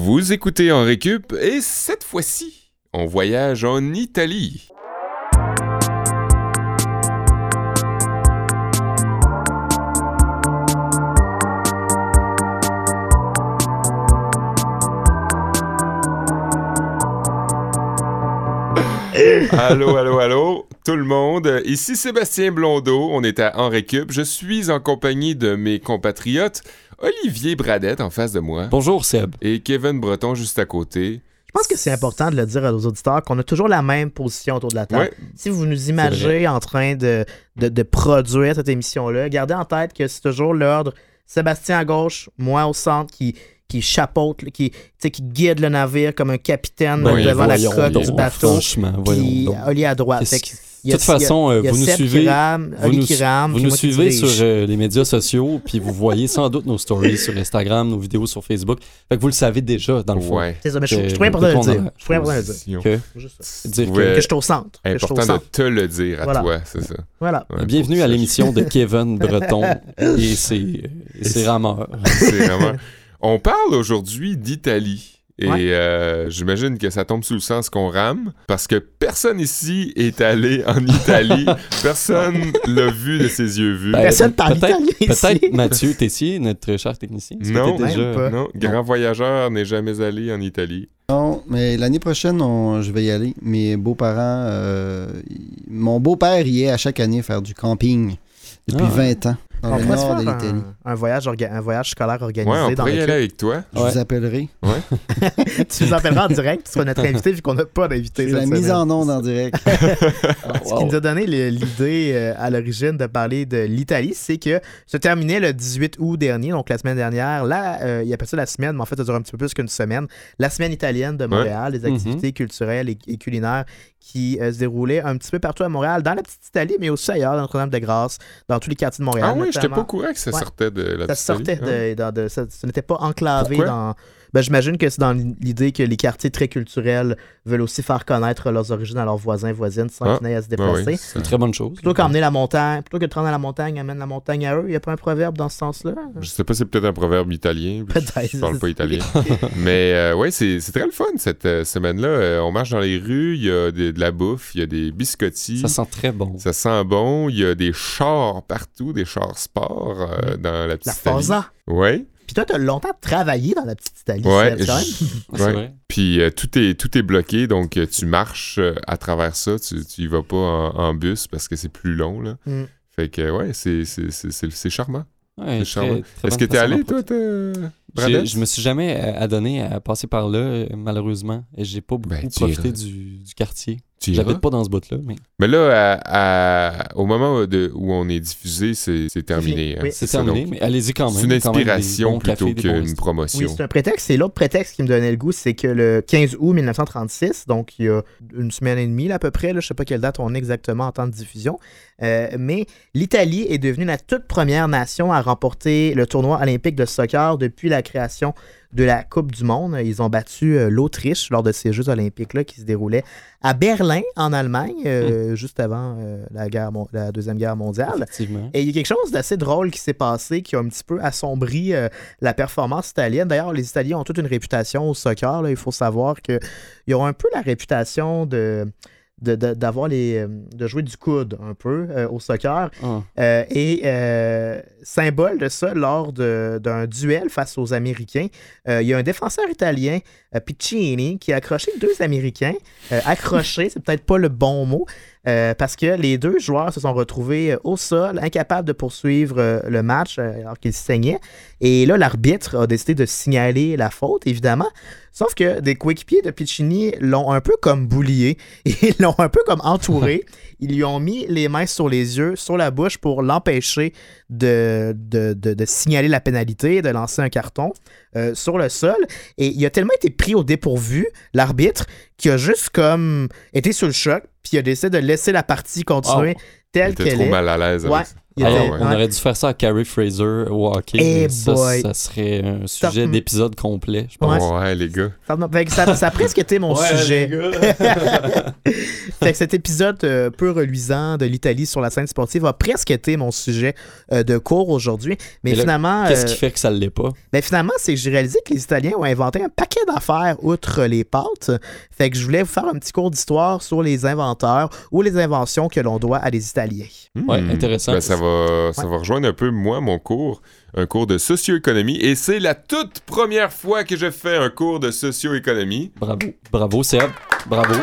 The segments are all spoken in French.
Vous écoutez en récup et cette fois-ci, on voyage en Italie. allô, allô, allô, tout le monde. Ici Sébastien Blondeau, on est à En Récup. Je suis en compagnie de mes compatriotes Olivier Bradette en face de moi. Bonjour Seb. Et Kevin Breton juste à côté. Je pense que c'est important de le dire à nos auditeurs qu'on a toujours la même position autour de la table. Si vous nous imaginez en train de, de, produire cette émission-là, gardez en tête que c'est toujours l'ordre Sébastien à gauche, moi au centre qui qui chapeaute, qui, qui guide le navire comme un capitaine devant la côte du bateau. Franchement, puis Oli à droite. De toute façon, vous nous suivez, vous nous, vous nous suivez sur euh, les médias sociaux, puis vous voyez sans doute nos stories sur Instagram, nos vidéos sur Facebook. Fait que vous le savez déjà, dans le fond. C'est ça, mais je, suis très important de le dire. Je suis important de le dire. Que, dire que, je suis au centre. Important de te le dire à toi, c'est ça. Voilà. Bienvenue à l'émission de Kevin Breton et ses rameurs. C'est rameurs. On parle aujourd'hui d'Italie. Et euh, j'imagine que ça tombe sous le sens qu'on rame, parce que personne ici est allé en Italie. personne l'a vu de ses yeux vus. Ben, personne Peut-être Mathieu Tessier, notre cher technicien. Non, déjà... non, grand voyageur n'est jamais allé en Italie. Non, mais l'année prochaine, je vais y aller. Mes beaux-parents, euh, mon beau-père y est à chaque année faire du camping depuis 20 ah ans. Dans on nord de l'Italie. Un, voyage un voyage scolaire organisé. Ouais, on pourrait y aller avec toi. Je vous appellerai. Ouais. tu nous appelleras en direct, tu seras notre invité vu qu'on n'a pas d'invité. C'est la mise en onde en direct. Ce qui nous a donné l'idée euh, à l'origine de parler de l'Italie, c'est que se terminait le 18 août dernier, donc la semaine dernière. Là, euh, il appelle ça la semaine, mais en fait, ça dure un petit peu plus qu'une semaine. La semaine italienne de Montréal, les activités mm-hmm. culturelles et, culinaires qui euh, se déroulaient un petit peu partout à Montréal, dans la petite Italie, mais aussi ailleurs, dans Notre-Dame-de-Grâce, dans tous les quartiers de Montréal. Ah oui, j'étais pas au courant que ça sortait de la Ça sortait de, ça, n'était pas enclavé dans. Ben, j'imagine que c'est dans l'idée que les quartiers très culturels veulent aussi faire connaître leurs origines à leurs voisins, voisines, sans ah, qu'ils aient à se ben déplacer. c'est une très bonne chose. Plutôt qu'emmener la montagne, plutôt que de rendre à la montagne, amène la montagne à eux. Il n'y a pas un proverbe dans ce sens-là? Je sais pas, c'est peut-être un proverbe italien. Peut-être. Je parle pas italien. Mais euh, ouais, c'est très le fun cette euh, semaine-là. Euh, on marche dans les rues, il y a de, la bouffe, il y a des biscottis. Ça sent très bon. Ça sent bon. Il y a des chars partout, des chars sport dans la petite La Forza. Ouais. Puis toi, tu as longtemps travaillé dans la petite Italie. Ouais. ouais. Puis euh, tout, est, tout est bloqué, donc euh, tu marches euh, à travers ça. Tu, tu y vas pas en, bus parce que c'est plus long. Là. Mm. Fait que ouais, c'est charmant. Ouais, Est-ce que t'es allé, toi, je me suis jamais adonné à passer par là, malheureusement. Et j'ai pas beaucoup ben, profité du, du, quartier. J'habite pas dans ce bout-là. Mais, mais là, au moment de, où on est diffusé, c'est terminé. Hein. C'est terminé, mais allez-y quand même. C'est une inspiration plutôt qu'une promotion. Oui, c'est un prétexte. C'est l'autre prétexte qui me donnait le goût, c'est que le 15 août 1936, donc il y a une semaine et demie à peu près, là, je sais pas quelle date on est exactement en temps de diffusion, euh, mais l'Italie est devenue la toute première nation à remporter le tournoi olympique de soccer depuis la création de la Coupe du Monde. Ils ont battu euh, l'Autriche lors de ces Jeux olympiques-là qui se déroulaient à Berlin, en Allemagne, euh, mm. juste avant la, guerre, la Deuxième Guerre mondiale. Et il y a quelque chose d'assez drôle qui s'est passé, qui a un petit peu assombri la performance italienne. D'ailleurs, les Italiens ont toute une réputation au soccer. Il faut savoir qu'ils ont un peu la réputation de d'avoir les euh, de jouer du coude un peu euh, au soccer ah. euh, et symbole de ça lors d'un duel face aux Américains il y a un défenseur italien Piccini qui a accroché deux Américains accroché c'est peut-être pas le bon mot euh, parce que les deux joueurs se sont retrouvés euh, au sol, incapables de poursuivre euh, le match alors qu'ils saignaient. Et là, l'arbitre a décidé de signaler la faute, évidemment. Sauf que des coéquipiers de Piccini l'ont un peu comme boulié. Ils l'ont un peu comme entouré. Ils lui ont mis les mains sur les yeux, sur la bouche pour l'empêcher de, de, signaler la pénalité, de lancer un carton sur le sol. Et il a tellement été pris au dépourvu, l'arbitre, qu'il a juste comme été sur le choc, puis il a décidé de laisser la partie continuer oh. telle qu'elle est. mal à l'aise. Ouais. Ah on aurait dû faire ça à Carrie Fraser au hockey. Eh ça, ça, serait un sujet d'épisode complet, je pense. Ouais, les gars. Ça, ça, a presque été mon sujet. fait que cet épisode euh, peu reluisant de l'Italie sur la scène sportive a presque été mon sujet euh, de cours aujourd'hui. Mais, finalement. Qu'est-ce qui fait que ça ne l'est pas? Ben finalement, c'est que j'ai réalisé que les Italiens ont inventé un paquet d'affaires outre les pâtes. Fait que je voulais vous faire un petit cours d'histoire sur les inventeurs ou les inventions que l'on doit à des Italiens. Ouais, hmm. intéressant. Ben, ça va, ça va rejoindre un peu, moi, mon cours, un cours de socio-économie. Et c'est la toute première fois que je fais un cours de socio-économie. Bravo. Bravo, Seb. Bravo.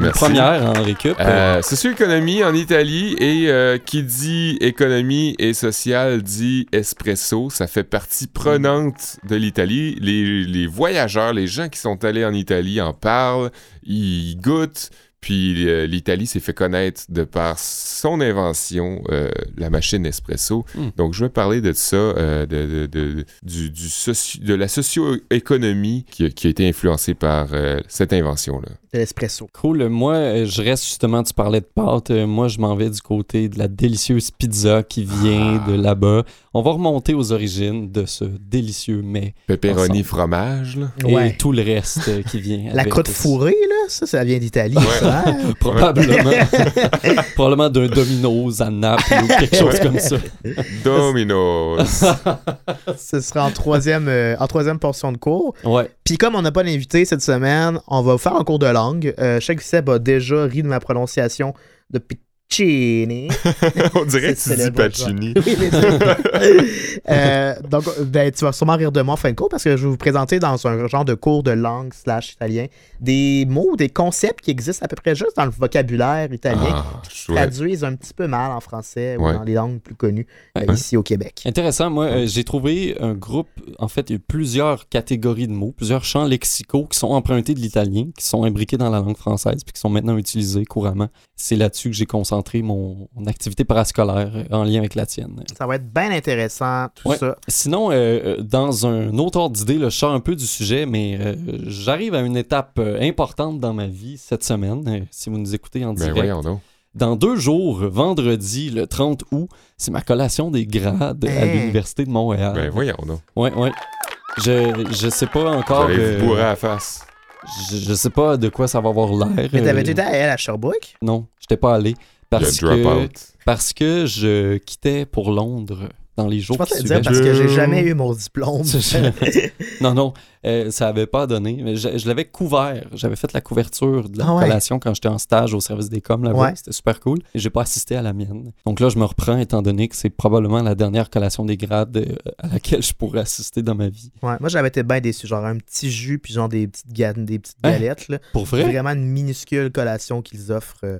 Merci. première en récup. Euh, socio-économie en Italie et euh, qui dit économie et social dit espresso. Ça fait partie prenante de l'Italie. Les, les voyageurs, les gens qui sont allés en Italie en parlent, ils goûtent. Puis euh, l'Italie s'est fait connaître de par son invention, euh, la machine espresso. Hmm. Donc je vais parler de ça, euh, de, de, du, du de la socio-économie qui, qui, a été influencée par cette invention-là. L'espresso. Cool. Moi, je reste justement, tu parlais de pâtes. Moi, je m'en vais du côté de la délicieuse pizza qui vient ah. de là-bas. On va remonter aux origines de ce délicieux mets. Pepperoni fromage, là. Et tout le reste qui vient. la croûte fourrée, là, ça, ça vient d'Italie. Probablement. Probablement d'un Domino's à Naples ou quelque chose comme ça. Domino's. Ce sera en troisième, euh, en troisième portion de cours. Ouais. Puis comme on n'a pas d'invité cette semaine, on va faire un cours de langue. Euh, chaque Seb a déjà ri de ma prononciation depuis Pacini. On dirait que tu dis Pacini. euh, donc, ben, tu vas sûrement rire de moi en fin de cours parce que je vais vous présenter dans un genre de cours de langue slash italien des mots, des concepts qui existent à peu près juste dans le vocabulaire italien ah, qui traduisent un petit peu mal en français ou dans les langues plus connues euh, ici au Québec. Intéressant. Moi, euh, j'ai trouvé un groupe, en fait, il y a plusieurs catégories de mots, plusieurs champs lexicaux qui sont empruntés de l'italien, qui sont imbriqués dans la langue française puis qui sont maintenant utilisés couramment. C'est là-dessus que j'ai concentré mon, activité parascolaire en lien avec la tienne. Ça va être bien intéressant, tout ça. Sinon, euh, euh, dans un autre ordre d'idée, je sors un peu du sujet, mais euh, j'arrive à une étape importante dans ma vie cette semaine, si vous nous écoutez en ben direct. Dans deux jours, vendredi, le 30 août, c'est ma collation des grades à l'Université de Montréal. Ben voyons donc. Ouais, ouais. Je, je sais pas encore. Vous allez vous à la face. Je, je, sais pas de quoi ça va avoir l'air. Mais t'avais été à Sherbrooke? Non, j'étais pas allé. Parce que, parce que je quittais pour Londres dans les jours je qui dire parce que j'ai jamais eu mon diplôme. non, non, euh, ça n'avait pas donné. Mais je, l'avais couvert. J'avais fait la couverture de la ah collation quand j'étais en stage au service des coms là-bas. C'était super cool. Et j'ai pas assisté à la mienne. Donc là, je me reprends étant donné que c'est probablement la dernière collation des grades euh, à laquelle je pourrais assister dans ma vie. Ouais, moi j'avais été bien déçu. Genre un petit jus puis genre des petites, des petites hein? galettes. Là. Pour vrai? Vraiment une minuscule collation qu'ils offrent. Euh,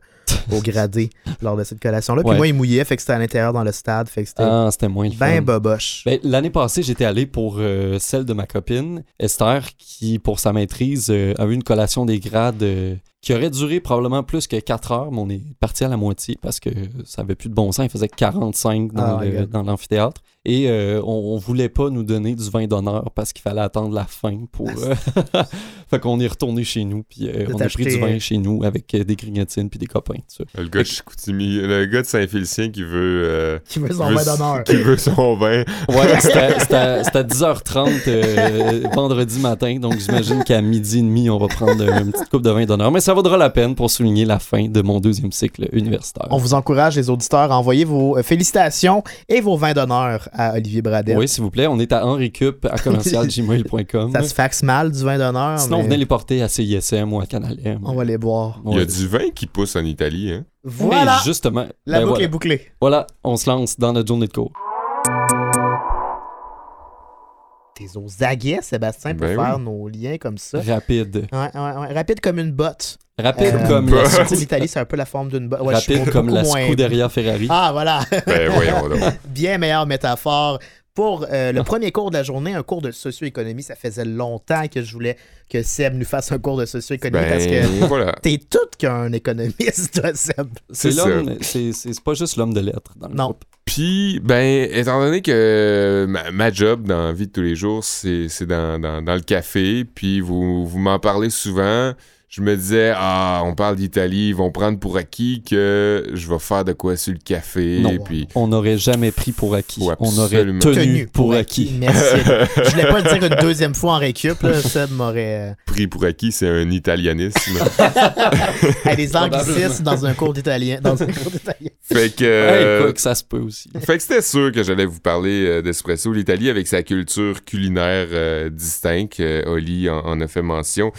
au gradé lors de cette collation-là. Puis moi, il mouillait, fait que c'était à l'intérieur dans le stade. Fait que c'était ah, c'était moins ben boboche. Ben, L'année passée, j'étais allé pour euh, celle de ma copine, Esther, qui, pour sa maîtrise, euh, a eu une collation des grades euh, qui aurait duré probablement plus que 4 heures, mais on est parti à la moitié parce que ça avait plus de bon sens. Il faisait 45 dans, ah, dans l'amphithéâtre. Et euh, on, voulait pas nous donner du vin d'honneur parce qu'il fallait attendre la fin pour. Euh, fait qu'on est retourné chez nous, puis euh, on a pris du vin chez nous avec des grignotines puis des copains. Le gars, de le gars de Saint-Félicien qui veut. qui veut son vin d'honneur. Qui veut son vin. Ouais, c'était à 10h30 vendredi matin, donc j'imagine qu'à midi et demi, on va prendre une petite coupe de vin d'honneur. Mais ça vaudra la peine pour souligner la fin de mon deuxième cycle universitaire. On vous encourage, les auditeurs, à envoyer vos félicitations et vos vins d'honneur à Olivier Bradet. Oui, s'il vous plaît. On est à henricup à commercialgmail.com. Ça se faxe mal du vin d'honneur. Sinon, venez les porter à CISM ou à Canal M. On va les boire. Il y a du vin qui pousse en Italie, hein? Voilà. justement. La ben boucle est bouclée. Voilà, on se lance dans notre journée de cours. T'es aux aguets, Sébastien, pour ben faire nos liens comme ça. Rapide. Ouais, ouais, ouais. Rapide comme une botte. Rapide euh, comme la L'Italie, c'est un peu la forme d'une botte. Rapide comme la Scuderia Ferrari. Ah, voilà. Ben, voyons Bien meilleure métaphore. Pour euh, le premier cours de la journée, un cours de socio-économie, ça faisait longtemps que je voulais que Seb nous fasse un cours de socio-économie parce que ben, voilà. t'es tout qu'un économiste, toi, Seb. C'est l'homme, c'est pas juste l'homme de lettres dans le non. Groupe. Puis, ben, étant donné que ma, job dans la vie de tous les jours, c'est dans, dans, dans, le café, puis vous, vous m'en parlez souvent, je me disais, ah, on parle d'Italie, ils vont prendre pour acquis que je vais faire de quoi sur le café. Non. Et puis, On n'aurait jamais pris pour acquis. Ouais, On aurait tenu, pour acquis. Merci. je voulais pas le dire une deuxième fois en récup, là, ça m'aurait. pris pour acquis, c'est un italianisme. Hey, les anglicismes dans un cours d'italien. Dans un cours d'italien. fait que. Hey, euh, quoi que ça se peut aussi. Fait que c'était sûr que j'allais vous parler euh, d'espresso. L'Italie, avec sa culture culinaire euh, distincte, euh, Oli en, en a fait mention,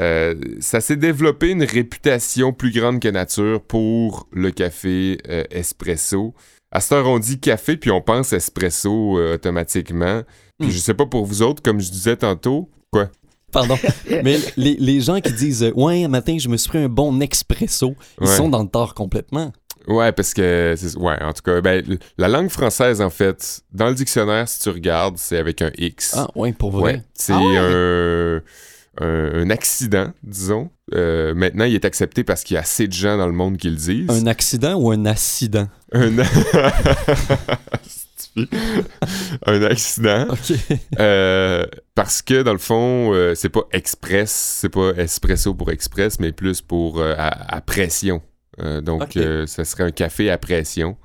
euh, ça s'est développé une réputation plus grande que nature pour le café euh, espresso. À cette heure, on dit café, puis on pense espresso euh, automatiquement. Puis Hmm. je sais pas pour vous autres, comme je disais tantôt, quoi? Pardon. Mais les, les gens qui disent Ouais, un matin, je me suis pris un bon expresso, ils Ouais. sont dans le tort complètement. Ouais, parce que, ouais, en tout cas, ben, la langue française, en fait, dans le dictionnaire, si tu regardes, c'est avec un X. Ah, ouais, pour vrai. Ouais, c'est Ah ouais? un, un, un accident, disons. Euh, maintenant, il est accepté parce qu'il y a assez de gens dans le monde qui le disent. Un accident ou un accident? Un, un accident. Euh, parce que, dans le fond, euh, c'est pas express, c'est pas espresso pour express, mais plus pour euh, à, à pression. Donc, Ok. euh, ça serait un café à pression.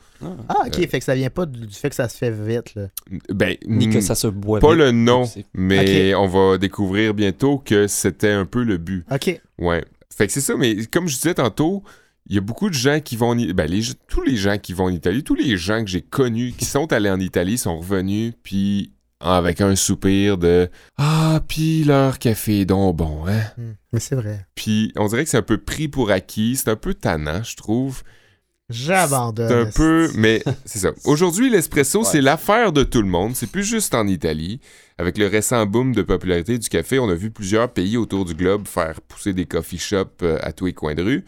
Ah, ok, fait que ça vient pas du du fait que ça se fait vite, là. Ben, Ni que mm, ça se boit Pas vite. le nom, mais on va découvrir bientôt que c'était un peu le but. Ok. Ouais. Fait que c'est ça, mais comme je disais tantôt, il y a beaucoup de gens qui vont en ben, les, tous les gens qui vont en Italie, tous les gens que j'ai connus qui sont allés en Italie sont revenus, puis avec un soupir de Ah, puis leur café est donc bon, hein? Hmm. Mais c'est vrai. Puis on dirait que c'est un peu pris pour acquis, c'est un peu tannant, je trouve. J'abandonne. C'est un peu, mais c'est ça. Aujourd'hui, l'espresso, Ouais. c'est l'affaire de tout le monde. C'est plus juste en Italie. Avec le récent boom de popularité du café, on a vu plusieurs pays autour du globe faire pousser des coffee shops euh, à tous les coins de rue.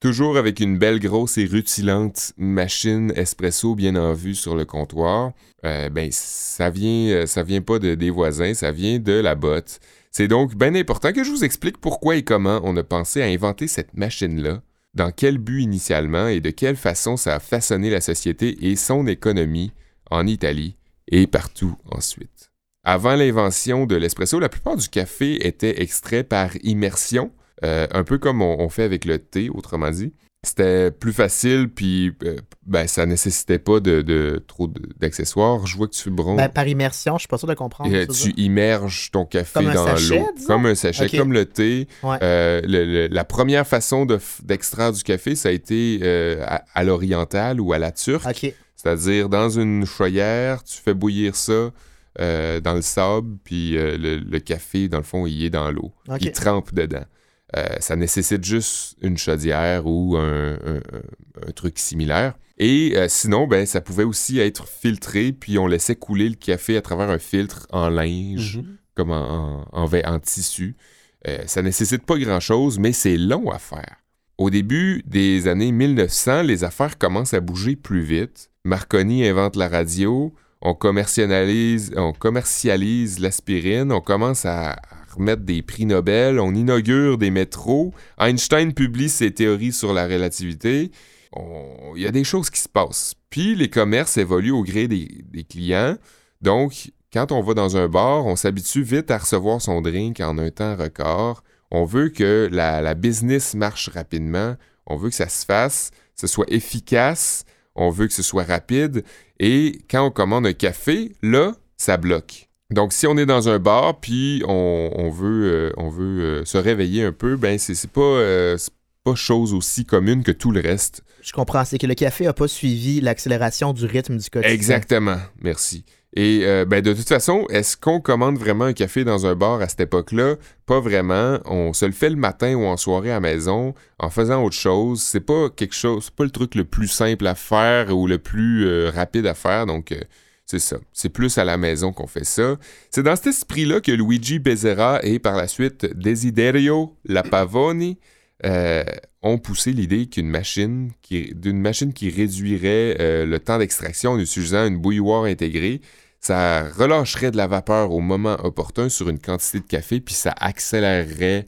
Toujours avec une belle grosse et rutilante machine espresso bien en vue sur le comptoir. Euh, ben, ça vient, euh, ça vient pas de, des voisins, ça vient de la botte. C'est donc bien important que je vous explique pourquoi et comment on a pensé à inventer cette machine-là dans quel but initialement et de quelle façon ça a façonné la société et son économie en Italie et partout ensuite. Avant l'invention de l'espresso, la plupart du café était extrait par immersion, euh, un peu comme on, on fait avec le thé, autrement dit. C'était plus facile, puis euh, ben, ça nécessitait pas de, de- trop d'accessoires. Je vois que tu bronzes. Ben, par immersion, je suis pas sûr de comprendre. Euh, tu immerges ton café Comme dans l'eau. Comme un sachet, comme le thé. Ouais. Euh, le- le- la première façon de d'extraire du café, ça a été euh, à, à l'oriental ou à la turque. C'est-à-dire, dans une choyère, tu fais bouillir ça dans le sable, puis le, le café, dans le fond, il est dans l'eau. Il trempe dedans. Euh, ça nécessite juste une chaudière ou un, un- un- un truc similaire. Et euh, sinon, ben, ça pouvait aussi être filtré, puis on laissait couler le café à travers un filtre en linge, Mhm. comme en, en, en, vê- en tissu. Euh, ça nécessite pas grand-chose, mais c'est long à faire. Au début des années 1900, les affaires commencent à bouger plus vite. Marconi invente la radio, on commercialise, on commercialise l'aspirine, on commence à remettre des prix Nobel, on inaugure des métros, Einstein publie ses théories sur la relativité. On- Il y a des choses qui se passent. Puis les commerces évoluent au gré des, clients. Donc, quand on va dans un bar, on s'habitue vite à recevoir son drink en un temps record. On veut que la, la business marche rapidement. On veut que ça se fasse, que ce soit efficace. On veut que ce soit rapide. Et quand on commande un café, là, ça bloque. Donc, si on est dans un bar, puis on, on veut, euh, on veut euh, se réveiller un peu, ben, c'est pas, euh, pas chose aussi commune que tout le reste. Je comprends. C'est que le café a pas suivi l'accélération du rythme du quotidien. Exactement, merci. Et euh, ben, de toute façon, est-ce qu'on commande vraiment un café dans un bar à cette époque-là? Pas vraiment. On se le fait le matin ou en soirée à la maison en faisant autre chose. C'est pas quelque chose, c'est pas le truc le plus simple à faire ou le plus euh, rapide à faire. Donc, euh, c'est ça. C'est plus à la maison qu'on fait ça. C'est dans cet esprit-là que Luigi Bezzera et par la suite Desiderio Lapavoni euh, ont poussé l'idée qu'une machine qui, d'une machine qui réduirait euh, le temps d'extraction en utilisant une bouilloire intégrée, ça relâcherait de la vapeur au moment opportun sur une quantité de café, puis ça accélérerait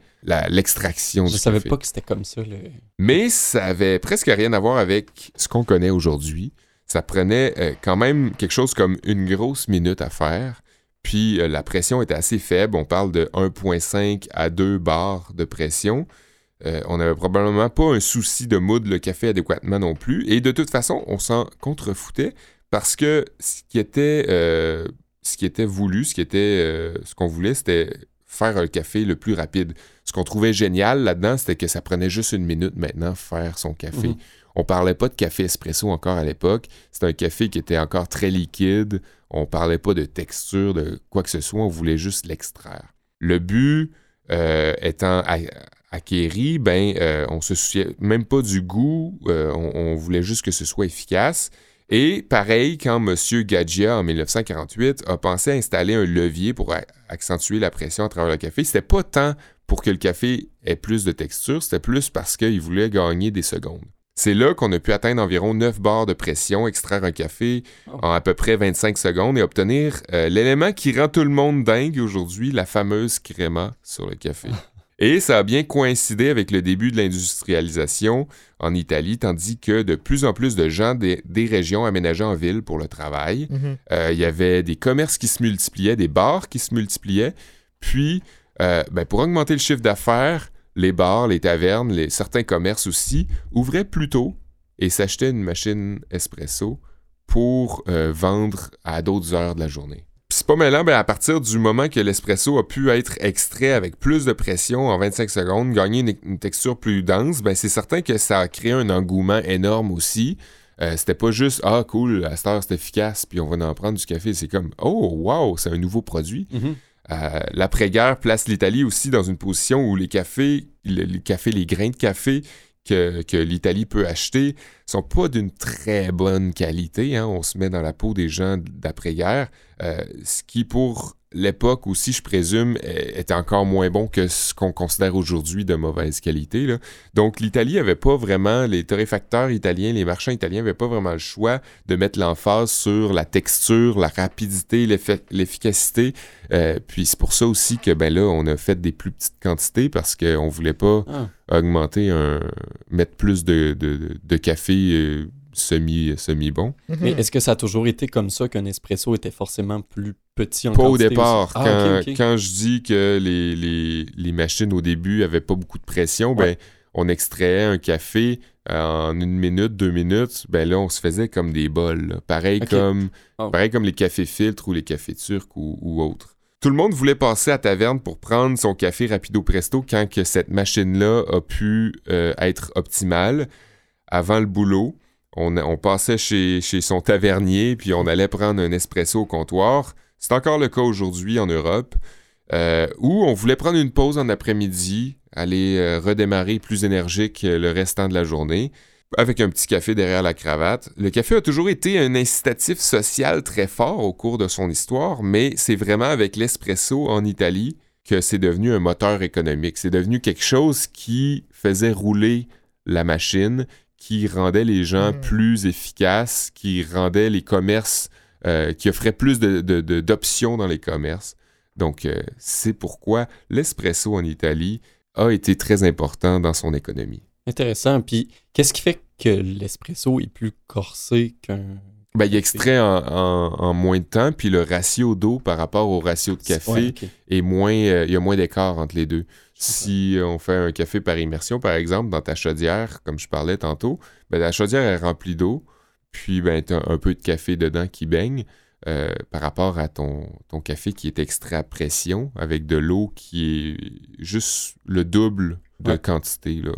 l'extraction Je du savais café. pas que c'était comme ça. le- Mais ça avait presque rien à voir avec ce qu'on connaît aujourd'hui. Ça prenait euh, quand même quelque chose comme une grosse minute à faire. Puis euh, la pression était assez faible. On parle de 1,5 à 2 bars de pression. Euh, on n'avait probablement pas un souci de moudre le café adéquatement non plus. Et de toute façon, on s'en contrefoutait parce que ce qui était, voulu, ce qu'on voulait, c'était faire le café le plus rapide. Ce qu'on trouvait génial là-dedans, c'était que ça prenait juste une minute maintenant faire son café. Mhm. On parlait pas de café espresso encore à l'époque. C'était un café qui était encore très liquide. On parlait pas de texture, de quoi que ce soit. On voulait juste l'extraire. Le but euh, étant acquéri, ben, euh, on se souciait même pas du goût. euh, on, voulait juste que ce soit efficace. Et pareil, quand M. Gadgia, en 1948, a pensé à installer un levier pour accentuer la pression à travers le café, c'était pas tant pour que le café ait plus de texture, c'était plus parce qu'il voulait gagner des secondes. C'est là qu'on a pu atteindre environ 9 bars de pression, extraire un café Oh. en à peu près 25 secondes et obtenir euh, l'élément qui rend tout le monde dingue aujourd'hui, la fameuse créma sur le café. Et ça a bien coïncidé avec le début de l'industrialisation en Italie, tandis que de plus en plus de gens des, des régions aménageaient en ville pour le travail. Mhm. Euh, il y avait des commerces qui se multipliaient, des bars qui se multipliaient. Puis, euh, ben, pour augmenter le chiffre d'affaires, les bars, les tavernes, certains commerces aussi ouvraient plus tôt et s'achetaient une machine espresso pour euh, vendre à d'autres heures de la journée. Puis c'est pas mêlant, ben, à partir du moment que l'espresso a pu être extrait avec plus de pression en 25 secondes, gagner une, texture plus dense, ben, c'est certain que ça a créé un engouement énorme aussi. Euh, c'était pas juste ah cool, à cette heure c'est efficace, puis on va en prendre du café. C'est comme oh wow, c'est un nouveau produit. Mhm. Euh, L'après-guerre place l'Italie aussi dans une position où les cafés, le- les cafés, les grains de café que, que l'Italie peut acheter sont pas d'une très bonne qualité. hein. On se met dans la peau des gens d'après-guerre, euh, ce qui pour l'époque aussi, je présume, est est encore moins bon que ce qu'on considère aujourd'hui de mauvaise qualité. là. Donc l'Italie avait pas vraiment, les torréfacteurs italiens, les marchands italiens n'avaient pas vraiment le choix de mettre l'emphase sur la texture, la rapidité, l'efficacité. Euh, puis c'est pour ça aussi que ben là, on a fait des plus petites quantités parce qu'on voulait pas Ah. augmenter un. mettre plus de, de, de café euh, semi, semi bon. Mhm. Mais est-ce que ça a toujours été comme ça qu'un espresso était forcément plus petit en Pas au départ. Ah, quand, je dis que les, les, les machines au début avaient pas beaucoup de pression, ben on extrayait un café en une minute, deux minutes, ben là, on se faisait comme des bols. là. Pareil, comme, Oh. pareil comme les cafés filtres ou les cafés turcs ou, ou autres. Tout le monde voulait passer à taverne pour prendre son café rapido presto quand que cette machine-là a pu euh, être optimale. Avant le boulot, on, on passait chez, chez son tavernier, puis on allait prendre un espresso au comptoir. C'est encore le cas aujourd'hui en Europe, euh, où on voulait prendre une pause en après-midi, aller euh, redémarrer plus énergique euh, le restant de la journée, avec un petit café derrière la cravate. Le café a toujours été un incitatif social très fort au cours de son histoire, mais c'est vraiment avec l'espresso en Italie que c'est devenu un moteur économique. C'est devenu quelque chose qui faisait rouler la machine, qui rendait les gens Mm. plus efficaces, qui rendait les commerces, euh, qui offrait plus de- de- de- d'options dans les commerces. Donc, euh, c'est pourquoi l'espresso en Italie a été très important dans son économie. Intéressant. Puis, qu'est-ce qui fait que l'espresso est plus corsé qu'un. Ben, il extrait en, en- en moins de temps, puis le ratio d'eau par rapport au ratio de café Ouais, est moins, euh, il y a moins d'écart entre les deux. Si on fait un café par immersion, par exemple, dans ta chaudière, comme je parlais tantôt, ben, la chaudière est remplie d'eau, puis ben, tu as un peu de café dedans qui baigne euh, par rapport à ton, ton café qui est extrait à pression avec de l'eau qui est juste le double de Ouais. quantité. là.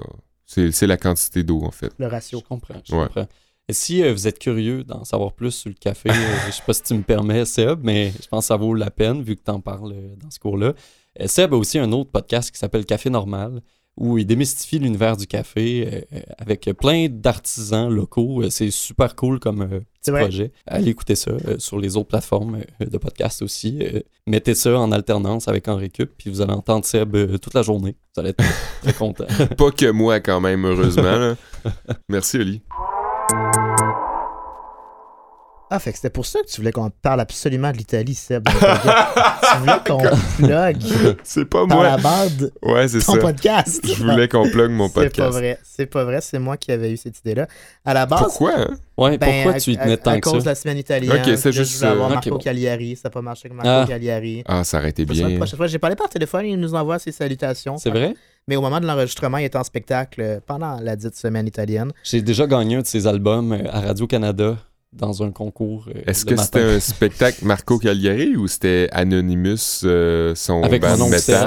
C'est c'est la quantité d'eau, en fait. Le Je ratio. comprends. Je Ouais. comprends. Et si euh, vous êtes curieux d'en savoir plus sur le café, euh, je sais pas si tu me permets, Seb, mais je pense que ça vaut la peine vu que tu en parles euh, dans ce cours-là. Seb a aussi un autre podcast qui s'appelle Café Normal, où il démystifie l'univers du café euh, euh, avec plein d'artisans locaux. Euh, C'est super cool comme euh, petit projet. Allez écouter ça euh, sur les autres plateformes de podcast aussi. Mettez ça en alternance avec Henri Cup, puis vous allez entendre Seb toute la journée. Vous allez être très content. Pas que moi, quand même, heureusement. là. Merci, Oli. Ah, fait que c'était pour ça que tu voulais qu'on parle absolument de l'Italie, Seb. podcast. tu voulais qu'on plug C'est pas par la moi. bande Ouais, c'est ton ça. podcast. Je voulais qu'on plug mon C'est pas podcast. vrai. C'est pas vrai. C'est moi qui avais eu cette idée-là. À la base, Pourquoi? hein? Ouais, ben, pourquoi à, tu y à- tenais à tant que cause de ça? la semaine italienne. Ok, c'est juste, Je voulais avoir Marco bon. Cagliari. Ça n'a pas marché avec Marco Ah. Cagliari. Ah, ça aurait été Ça sera la bien. prochaine fois. J'ai parlé par téléphone, il nous envoie ses salutations. C'est vrai? Mais au moment de l'enregistrement, il était en spectacle pendant la dite semaine italienne. J'ai déjà gagné un de ses albums euh, à Radio-Canada dans un concours. euh, Est-ce que c'était un spectacle Marco Cagliari ou c'était Anonymous, euh, son Avec band? Ah, non, ouais, c'était pas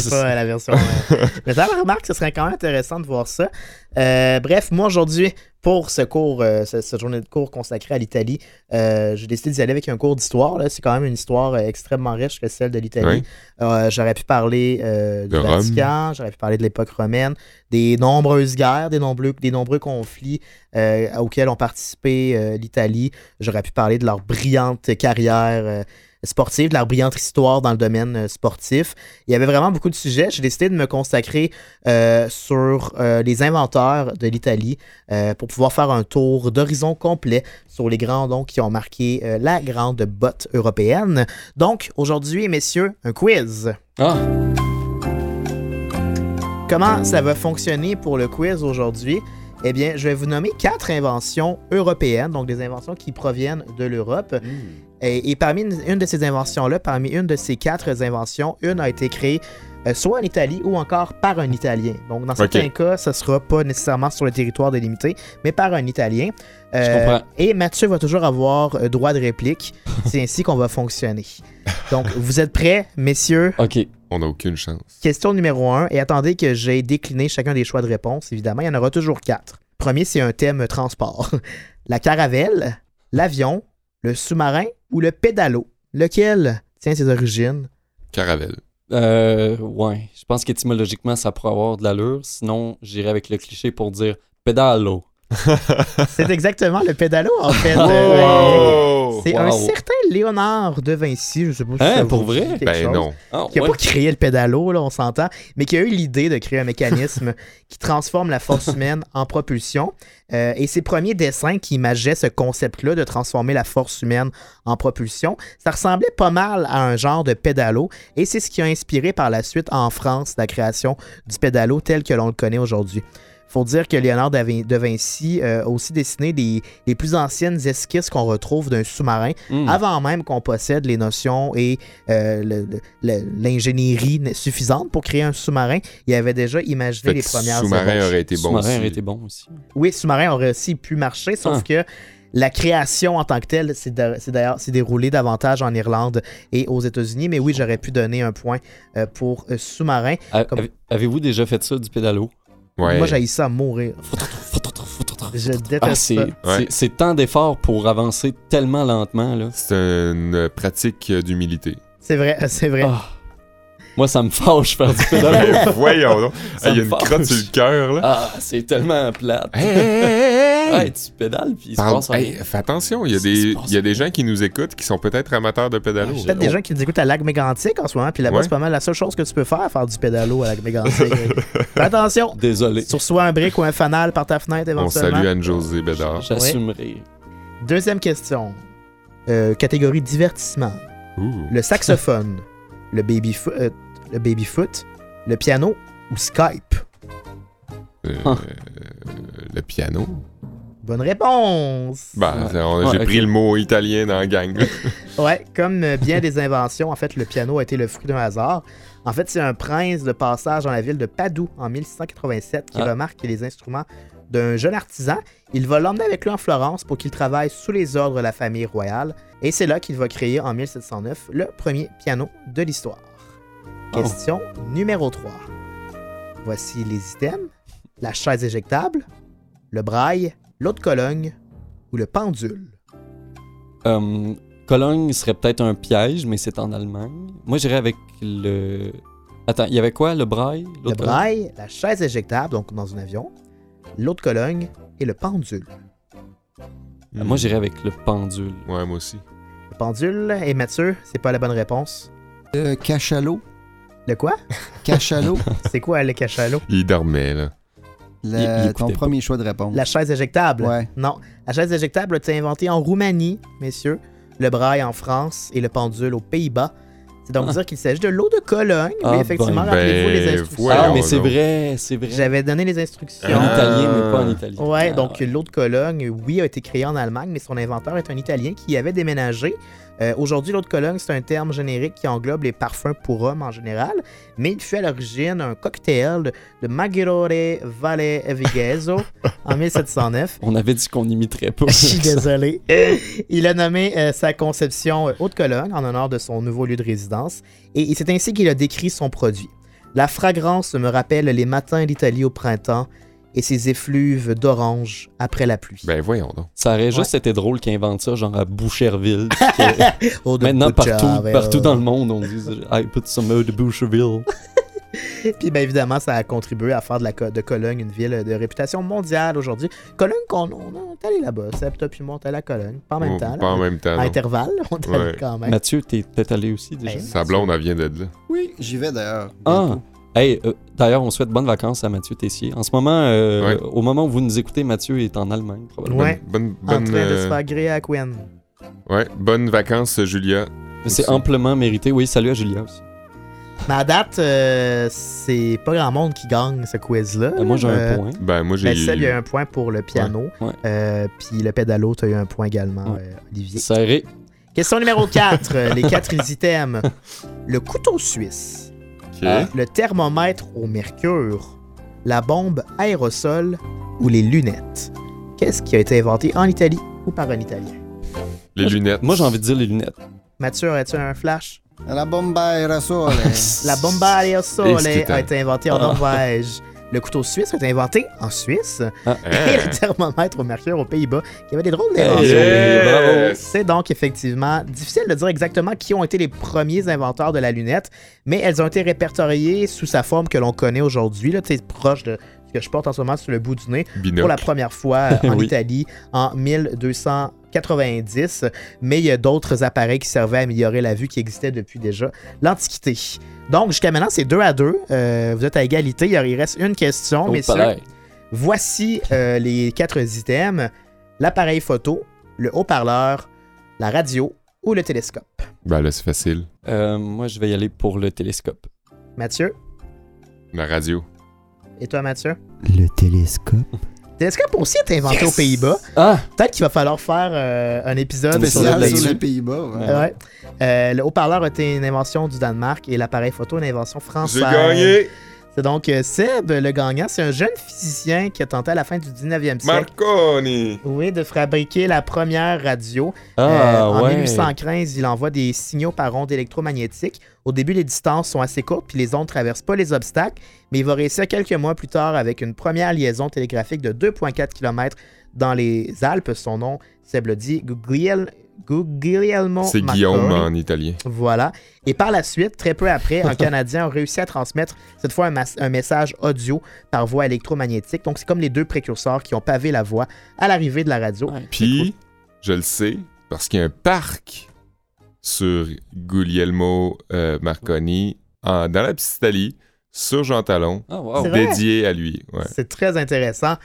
ça. la version. euh, Mais ça, remarque, ce serait quand même intéressant de voir ça. Euh, bref, moi aujourd'hui, pour ce cours, euh, ce- cette journée de cours consacrée à l'Italie, euh, j'ai décidé d'y aller avec un cours d'histoire. C'est quand même une histoire euh, extrêmement riche que celle de l'Italie. J'aurais pu parler du De. Vatican, j'aurais pu parler de l'époque romaine, des nombreuses guerres, des nombreux, des nombreux conflits auxquels ont participé l'Italie. J'aurais pu parler de leur brillante carrière sportive, de leur brillante histoire dans le domaine euh, sportif. Il y avait vraiment beaucoup de sujets. J'ai décidé de me consacrer euh, sur euh, les inventeurs de l'Italie euh, pour pouvoir faire un tour d'horizon complet sur les grands noms qui ont marqué la grande botte européenne. Donc, aujourd'hui, messieurs, un quiz. Ah, Comment ça va fonctionner pour le quiz aujourd'hui? Eh bien, je vais vous nommer quatre inventions européennes, donc des inventions qui proviennent de l'Europe. Et, et parmi une, une de ces inventions-là, parmi une de ces quatre inventions, une a été créée euh, soit en Italie ou encore par un Italien. Donc, dans certains cas, ce sera pas nécessairement sur le territoire délimité, mais par un Italien. je Euh, comprends. et Mathieu va toujours avoir euh, droit de réplique. C'est ainsi qu'on va fonctionner. Donc, vous êtes prêts, messieurs? Ok. On n'a aucune chance. Question numéro 1, et attendez que j'ai décliné chacun des choix de réponse, évidemment. Il y en aura toujours quatre. Premier, c'est un thème transport. La caravelle, l'avion, le sous-marin ou le pédalo? Lequel tient ses origines? Caravelle. Euh, ouais. Je pense qu'étymologiquement, ça pourrait avoir de l'allure. Sinon, j'irais avec le cliché pour dire pédalo. C'est exactement le pédalo, en fait. Wow! Euh, C'est un certain Léonard de Vinci, je sais pas si Hein, ça pour vrai? Ben chose. non. Ah, qui a ouais. pas créé le pédalo, là, on s'entend, mais qui a eu l'idée de créer un mécanisme qui transforme la force humaine en propulsion. Euh, et ses premiers dessins qui imageaient ce concept-là de transformer la force humaine en propulsion, ça ressemblait pas mal à un genre de pédalo. Et c'est ce qui a inspiré par la suite en France la création du pédalo tel que l'on le connaît aujourd'hui. Faut dire que Léonard de Vinci euh, a aussi dessiné les, les plus anciennes esquisses qu'on retrouve d'un sous-marin Hmm. avant même qu'on possède les notions et euh, l'ingénierie suffisante pour créer un sous-marin. Il avait déjà imaginé Fait les premières sous-marin aurait été bon Sous-marin aurait été bon aussi. Oui, sous-marin aurait aussi pu marcher, sauf Ah. que la création en tant que telle, c'est d'ailleurs c'est déroulé davantage en Irlande et aux États-Unis. Mais oui, j'aurais pu donner un point euh, pour sous-marin. Comme- Avez-vous déjà fait ça du pédalo? Ouais. Moi, j'ai ça à mourir. Je déteste Ah, ça. c'est Ouais. tant d'efforts pour avancer tellement lentement. Là. C'est une pratique d'humilité. C'est vrai, c'est vrai. Ah. Moi, ça me fâche faire du pédalo. Voyons donc. Ça Hey, Il y a une fâche. crotte sur le cœur, là. Ah, c'est tellement plate. Hey, hey, hey, hey, hey. Ouais, tu pédales puis il se passe hey, fais attention, il y a Il des, il y a des gens qui nous écoutent qui sont peut-être amateurs de pédalo. Ah, je- Peut-être des gens qui nous écoutent à Lac Mégantic en ce moment, puis là-bas, Ouais. c'est pas mal la seule chose que tu peux faire, faire du pédalo à Lac Mégantic. Fais attention! Désolé. Tu reçois un brick ou un fanal par ta fenêtre On éventuellement. salue Anne-Josée Bédard. J'assumerai. Deuxième question. Euh, catégorie divertissement. Ouh. Le saxophone, le baby-foot, euh, le baby-foot, le piano ou Skype? Euh, le piano. Bonne réponse! Ben, Ouais. Ouais, j'ai pris le mot italien dans la gang. Ouais, comme euh, bien des inventions, en fait, le piano a été le fruit d'un hasard. En fait, c'est un prince de passage dans la ville de Padoue en 1687 qui Ah. remarque les instruments d'un jeune artisan. Il va l'emmener avec lui en Florence pour qu'il travaille sous les ordres de la famille royale. Et c'est là qu'il va créer en 1709 le premier piano de l'histoire. Oh. Question numéro 3. Voici les items. La chaise éjectable, le braille, l'autre Cologne ou le pendule? Euh, Cologne serait peut-être un piège, mais c'est en Allemagne. Moi, j'irais avec le. Attends, il y avait quoi? Le braille? Le braille, la chaise éjectable, donc dans un avion, l'autre Cologne et le pendule. Euh, Moi, j'irais avec le pendule. Ouais, moi aussi. Le pendule et Mathieu, c'est pas la bonne réponse. Euh, cachalot. Le quoi? Cachalot. C'est quoi le cachalot? Il dormait, là. Le- Il- il ton premier choix de réponse. La chaise éjectable. Ouais. Non. La chaise éjectable a été inventée en Roumanie, messieurs, le braille en France et le pendule aux Pays-Bas. C'est donc Ah. dire qu'il s'agit de l'eau de Cologne. Ah, mais effectivement, ben, rappelez-vous les instructions. ah, mais c'est vrai, c'est vrai. J'avais donné les instructions. En Ah. italien, mais pas en italien. Ouais, Ah, donc l'eau de Cologne, oui, a été créée en Allemagne, mais son inventeur est un Italien qui y avait déménagé. Euh, Aujourd'hui, l'eau de Cologne, c'est un terme générique qui englobe les parfums pour hommes en général, mais il fut à l'origine un cocktail de, Maggiore Valle Vigezzo en 1709. On avait dit qu'on n'imiterait pas. Je suis désolé. Il a nommé euh, sa conception euh, Haute-Cologne en honneur de son nouveau lieu de résidence et c'est ainsi qu'il a décrit son produit. La fragrance me rappelle les matins d'Italie au printemps et ses effluves d'orange après la pluie. Ben voyons donc. Ça aurait juste été drôle qu'ils inventent ça, genre à Boucherville. Oh, Maintenant, Butcher, partout, ouais, partout ouais. dans le monde, on dit I put some eau de Boucherville. Puis bien évidemment, ça a contribué à faire de, la, Co- de Cologne une ville de réputation mondiale aujourd'hui. Cologne, qu'on on est allé là-bas. Septa puis moi, on est allé à Cologne. Pas en même Oh, temps. là. Pas en même temps. À non. intervalle, on est allé Ouais. quand même. Mathieu, t'es peut-être allé aussi déjà? Hey. Sa blonde, elle vient de là. Oui, j'y vais d'ailleurs. Ah! Hey, euh, d'ailleurs, on souhaite bonnes vacances à Mathieu Tessier. En ce moment, euh, Ouais. au moment où vous nous écoutez, Mathieu est en Allemagne, probablement. Ouais. Bonne, En bonne, train de euh, se faire griller à Quinn. ouais, bonnes vacances, Julia. Mais C'est amplement mérité. Oui, salut à Julia aussi. Mais à date, euh, c'est pas grand monde qui gagne ce quiz-là. Euh, moi, j'ai Euh, un point. Ben, moi, j'ai Ben, Seb, il y a un point pour le piano. Ouais. Euh, Puis le pédalo, tu as eu un point également, Ouais. euh, Olivier. Serré. Question numéro 4. les quatre items. Le couteau suisse. Ah. Le thermomètre au mercure. La bombe aérosol ou les lunettes. Qu'est-ce qui a été inventé en Italie ou par un Italien? Les lunettes. Moi, j'ai envie de dire les lunettes. Mathieu, as-tu un flash? La bomba aerosole. La bomba aérosol a été inventée en. Norvège. Le couteau suisse a été inventé en Suisse. Hein? Et le thermomètre au mercure aux Pays-Bas. Il y avait des drôles d'inventions. Yes! C'est donc effectivement difficile de dire exactement qui ont été les premiers inventeurs de la lunette, mais elles ont été répertoriées sous sa forme que l'on connaît aujourd'hui. sais, proche de que je porte en ce moment sur le bout du nez, pour la première fois euh, en Oui. Italie en 1290. Mais il y a d'autres appareils qui servaient à améliorer la vue qui existaient depuis déjà l'Antiquité. Donc jusqu'à maintenant, c'est 2 à 2. vous êtes à égalité. Il reste une question, Oh, messieurs. pareil. Voici euh, les quatre items l'appareil photo, le haut-parleur, la radio ou le télescope. Ben là, c'est facile. Euh, moi, je vais y aller pour le télescope. Mathieu? La radio. Et toi, Mathieu? Le télescope. Le télescope aussi est inventé Yes! aux Pays-Bas. Ah! Peut-être qu'il va falloir faire euh, un épisode Spécial sur les Pays-Bas. ouais. Ouais. Euh, le haut-parleur a été une invention du Danemark et l'appareil photo une invention française. J'ai gagné! C'est donc euh, Seb, le gagnant. C'est un jeune physicien qui a tenté à la fin du 19e siècle Marconi! oui, de fabriquer la première radio. Ah, Euh, en ouais. 1815, il envoie des signaux par ondes électromagnétiques. Au début, les distances sont assez courtes, puis les ondes traversent pas les obstacles, mais il va réussir quelques mois plus tard avec une première liaison télégraphique de 2,4 km dans les Alpes. Son nom, Seb le dit, Gugliel- Guglielmo C'est. Guillaume en italien. Voilà. Et par la suite, très peu après, un Canadien a réussi à transmettre cette fois un, message audio par voie électromagnétique. Donc, c'est comme les deux précurseurs qui ont pavé la voie à l'arrivée de la radio. Ouais. Puis, je le sais, parce qu'il y a un parc sur Guglielmo euh, Marconi, en- dans la petite Italie, sur Jean Talon, Ah, wow. Dédié à lui. Ouais. C'est très intéressant.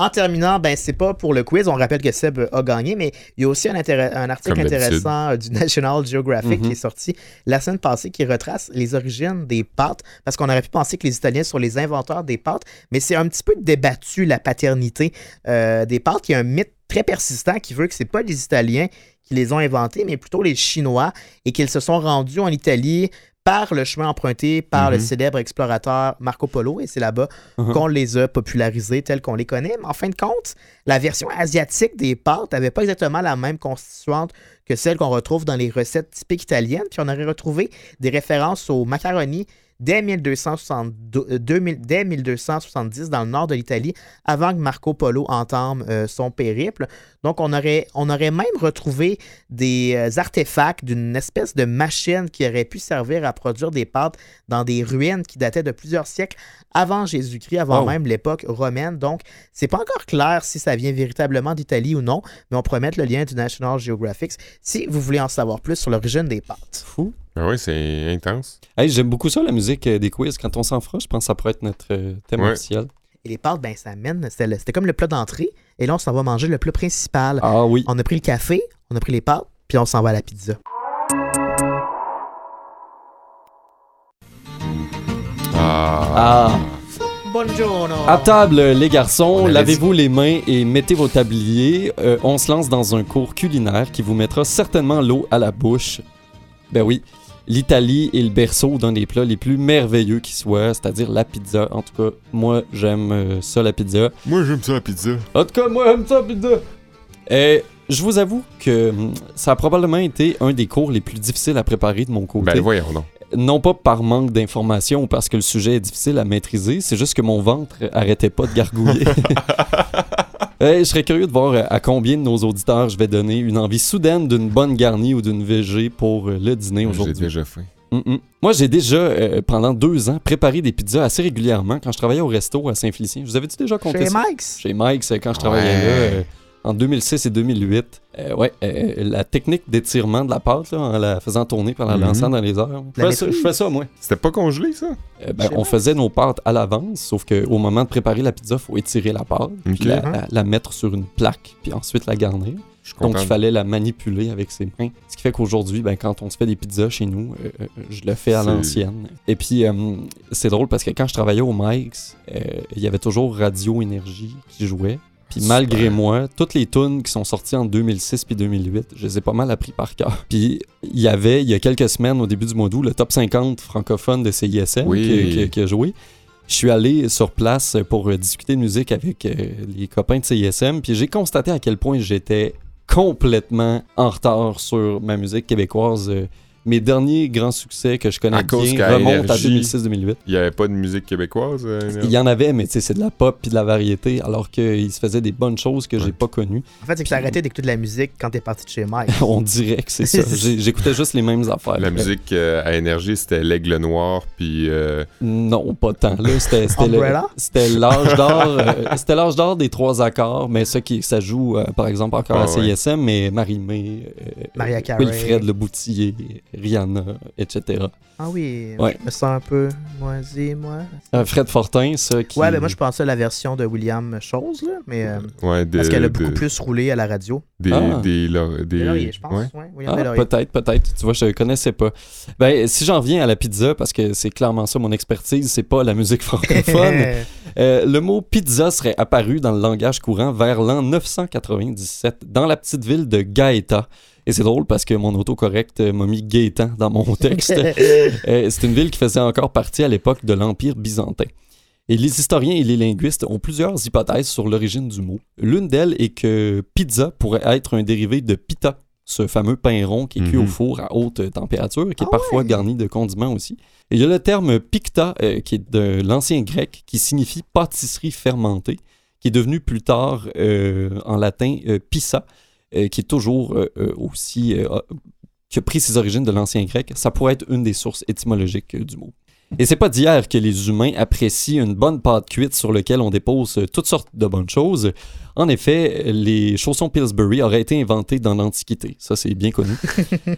En terminant, ben c'est pas pour le quiz. On rappelle que Seb a gagné, mais il y a aussi un, article intéressant euh, du National Geographic Mhm. qui est sorti la semaine passée qui retrace les origines des pâtes. Parce qu'on aurait pu penser que les Italiens sont les inventeurs des pâtes, mais c'est un petit peu débattu la paternité euh, des pâtes. Il y a un mythe très persistant qui veut que c'est pas les Italiens qui les ont inventés, mais plutôt les Chinois et qu'ils se sont rendus en Italie par le chemin emprunté par le Mhm. célèbre explorateur Marco Polo, et c'est là-bas Mhm. qu'on les a popularisés tels qu'on les connaît. Mais en fin de compte, la version asiatique des pâtes n'avait pas exactement la même constituante que celle qu'on retrouve dans les recettes typiques italiennes. Puis on aurait retrouvé des références aux macaronis dès, 1272 euh, 2000 dès 1270 dans le nord de l'Italie, avant que Marco Polo entame euh, son périple. Donc on aurait, on aurait même retrouvé des euh, artefacts d'une espèce de machine qui aurait pu servir à produire des pâtes dans des ruines qui dataient de plusieurs siècles avant Jésus-Christ, avant Wow. même l'époque romaine. Donc, c'est pas encore clair si ça vient véritablement d'Italie ou non, mais on promet le lien du National Geographic si vous voulez en savoir plus sur l'origine des pâtes. Fou. Ah oui, c'est intense. Hey, J'aime beaucoup ça, la musique euh, des quiz. Quand on s'en fera, je pense que ça pourrait être notre euh, thème Ouais. officiel. Et les pâtes, ben, ça mène. C'était comme le plat d'entrée. Et là, on s'en va manger le plat principal. Ah oui. On a pris le café, on a pris les pâtes, puis on s'en va à la pizza. Ah. Ah. Buongiorno! À table, les garçons, lavez-vous les mains et mettez vos tabliers. Euh, on se lance dans un cours culinaire qui vous mettra certainement l'eau à la bouche. Ben oui, l'Italie est le berceau d'un des plats les plus merveilleux qui soit, c'est-à-dire la pizza. En tout cas, moi, j'aime euh, ça, la pizza. Moi, j'aime ça, la pizza. En tout cas, moi, j'aime ça, pizza. Et je vous avoue que hum, ça a probablement été un des cours les plus difficiles à préparer de mon côté Ben, voyons donc. non pas par manque d'informations ou parce que le sujet est difficile à maîtriser, c'est juste que mon ventre arrêtait pas de gargouiller. Euh, je serais curieux de voir euh, à combien de nos auditeurs je vais donner une envie soudaine d'une bonne garnie ou d'une VG pour euh, le dîner J'ai aujourd'hui. déjà faim. Mm, mm. Moi, j'ai déjà, euh, pendant deux ans, préparé des pizzas assez régulièrement quand je travaillais au resto à Saint-Félicien. Vous avais-tu déjà compté Chez ça? Mike's? Chez Mike's, quand je travaillais Ouais. là, euh, en 2006 et 2008. Euh, ouais, euh, la technique d'étirement de la pâte, là, en la faisant tourner par la lançant dans les airs. Je La fais, ça, je maîtrise. fais ça, moi. C'était pas congelé, ça? Euh, ben, on faisait nos pâtes à l'avance, sauf qu'au moment de préparer la pizza, il faut étirer la pâte, puis Ok. la, la- la mettre sur une plaque, puis ensuite la garnir. Donc, il fallait la manipuler avec ses mains. Ce qui fait qu'aujourd'hui, ben, quand on se fait des pizzas chez nous, euh, je le fais à l'ancienne. Et puis, euh, c'est drôle parce que quand je travaillais au Mike's, euh, il y avait toujours Radio Énergie qui jouait. Puis Super. malgré moi, toutes les tunes qui sont sorties en 2006 puis 2008, je les ai pas mal appris par cœur. Puis il y avait, il y a quelques semaines, au début du mois d'août, le top 50 francophone de CISM Oui. qui, qui- qui a joué. Je suis allé sur place pour euh, discuter de musique avec euh, les copains de CISM, puis j'ai constaté à quel point j'étais complètement en retard sur ma musique québécoise. Mes derniers grands succès que je connais À cause bien qu'à remontent à Énergie, 2006-2008. Il y avait pas de musique québécoise? euh, Il y en avait, mais tu sais, c'est de la pop puis de la variété, alors qu'il se faisait des bonnes choses que j'ai Ouais. pas connues. En fait, c'est que t'as arrêté d'écouter de la musique quand t'es parti de chez Mike. On dirait que c'est ça. J'ai- J'écoutais juste les mêmes affaires. La musique euh, à énergie, c'était l'aigle noir, puis euh, Non, pas tant. Là, c'était l'âge d'or. c'était l'âge d'or des trois accords, mais ça qui ça joue euh, par exemple encore Ah, à CISM, mais Marie-Mé, euh, Maria Carey. Wilfred Le Boutillier, Rihanna, etc. Ah oui, Ouais. je me sens un peu moisi, moi. Euh, Fred Fortin, ça qui. Ouais, ben moi je pensais à la version de William Chose, là, mais euh, ouais, de, parce qu'elle a beaucoup de- plus roulé à la radio. Des, Ah. des, des- je pense. ouais. Ouais, William Ah, peut-être, peut-être. Tu vois, je connaissais pas. Ben, si j'en viens à la pizza, parce que c'est clairement ça mon expertise, c'est pas la musique francophone. Euh, le mot pizza serait apparu dans le langage courant vers l'an 997 dans la petite ville de Gaeta. Et c'est drôle parce que mon autocorrect euh, m'a mis Gaétan dans mon texte. Euh, c'est une ville qui faisait encore partie à l'époque de l'Empire byzantin. Et les historiens et les linguistes ont plusieurs hypothèses sur l'origine du mot. L'une d'elles est que pizza pourrait être un dérivé de pita, ce fameux pain rond qui est cuit Mhm. au four à haute température, qui est Ah parfois ouais. garni de condiments aussi. Et il y a le terme picta, euh, qui est de l'ancien grec, qui signifie pâtisserie fermentée, qui est devenu plus tard euh, en latin euh, pissa, euh, qui est toujours euh, euh, aussi qui a pris ses origines de l'ancien grec, ça pourrait être une des sources étymologiques du mot. Et c'est pas d'hier que les humains apprécient une bonne pâte cuite sur laquelle on dépose toutes sortes de bonnes choses. En effet, les chaussons Pillsbury auraient été inventés dans l'Antiquité. Ça, c'est bien connu.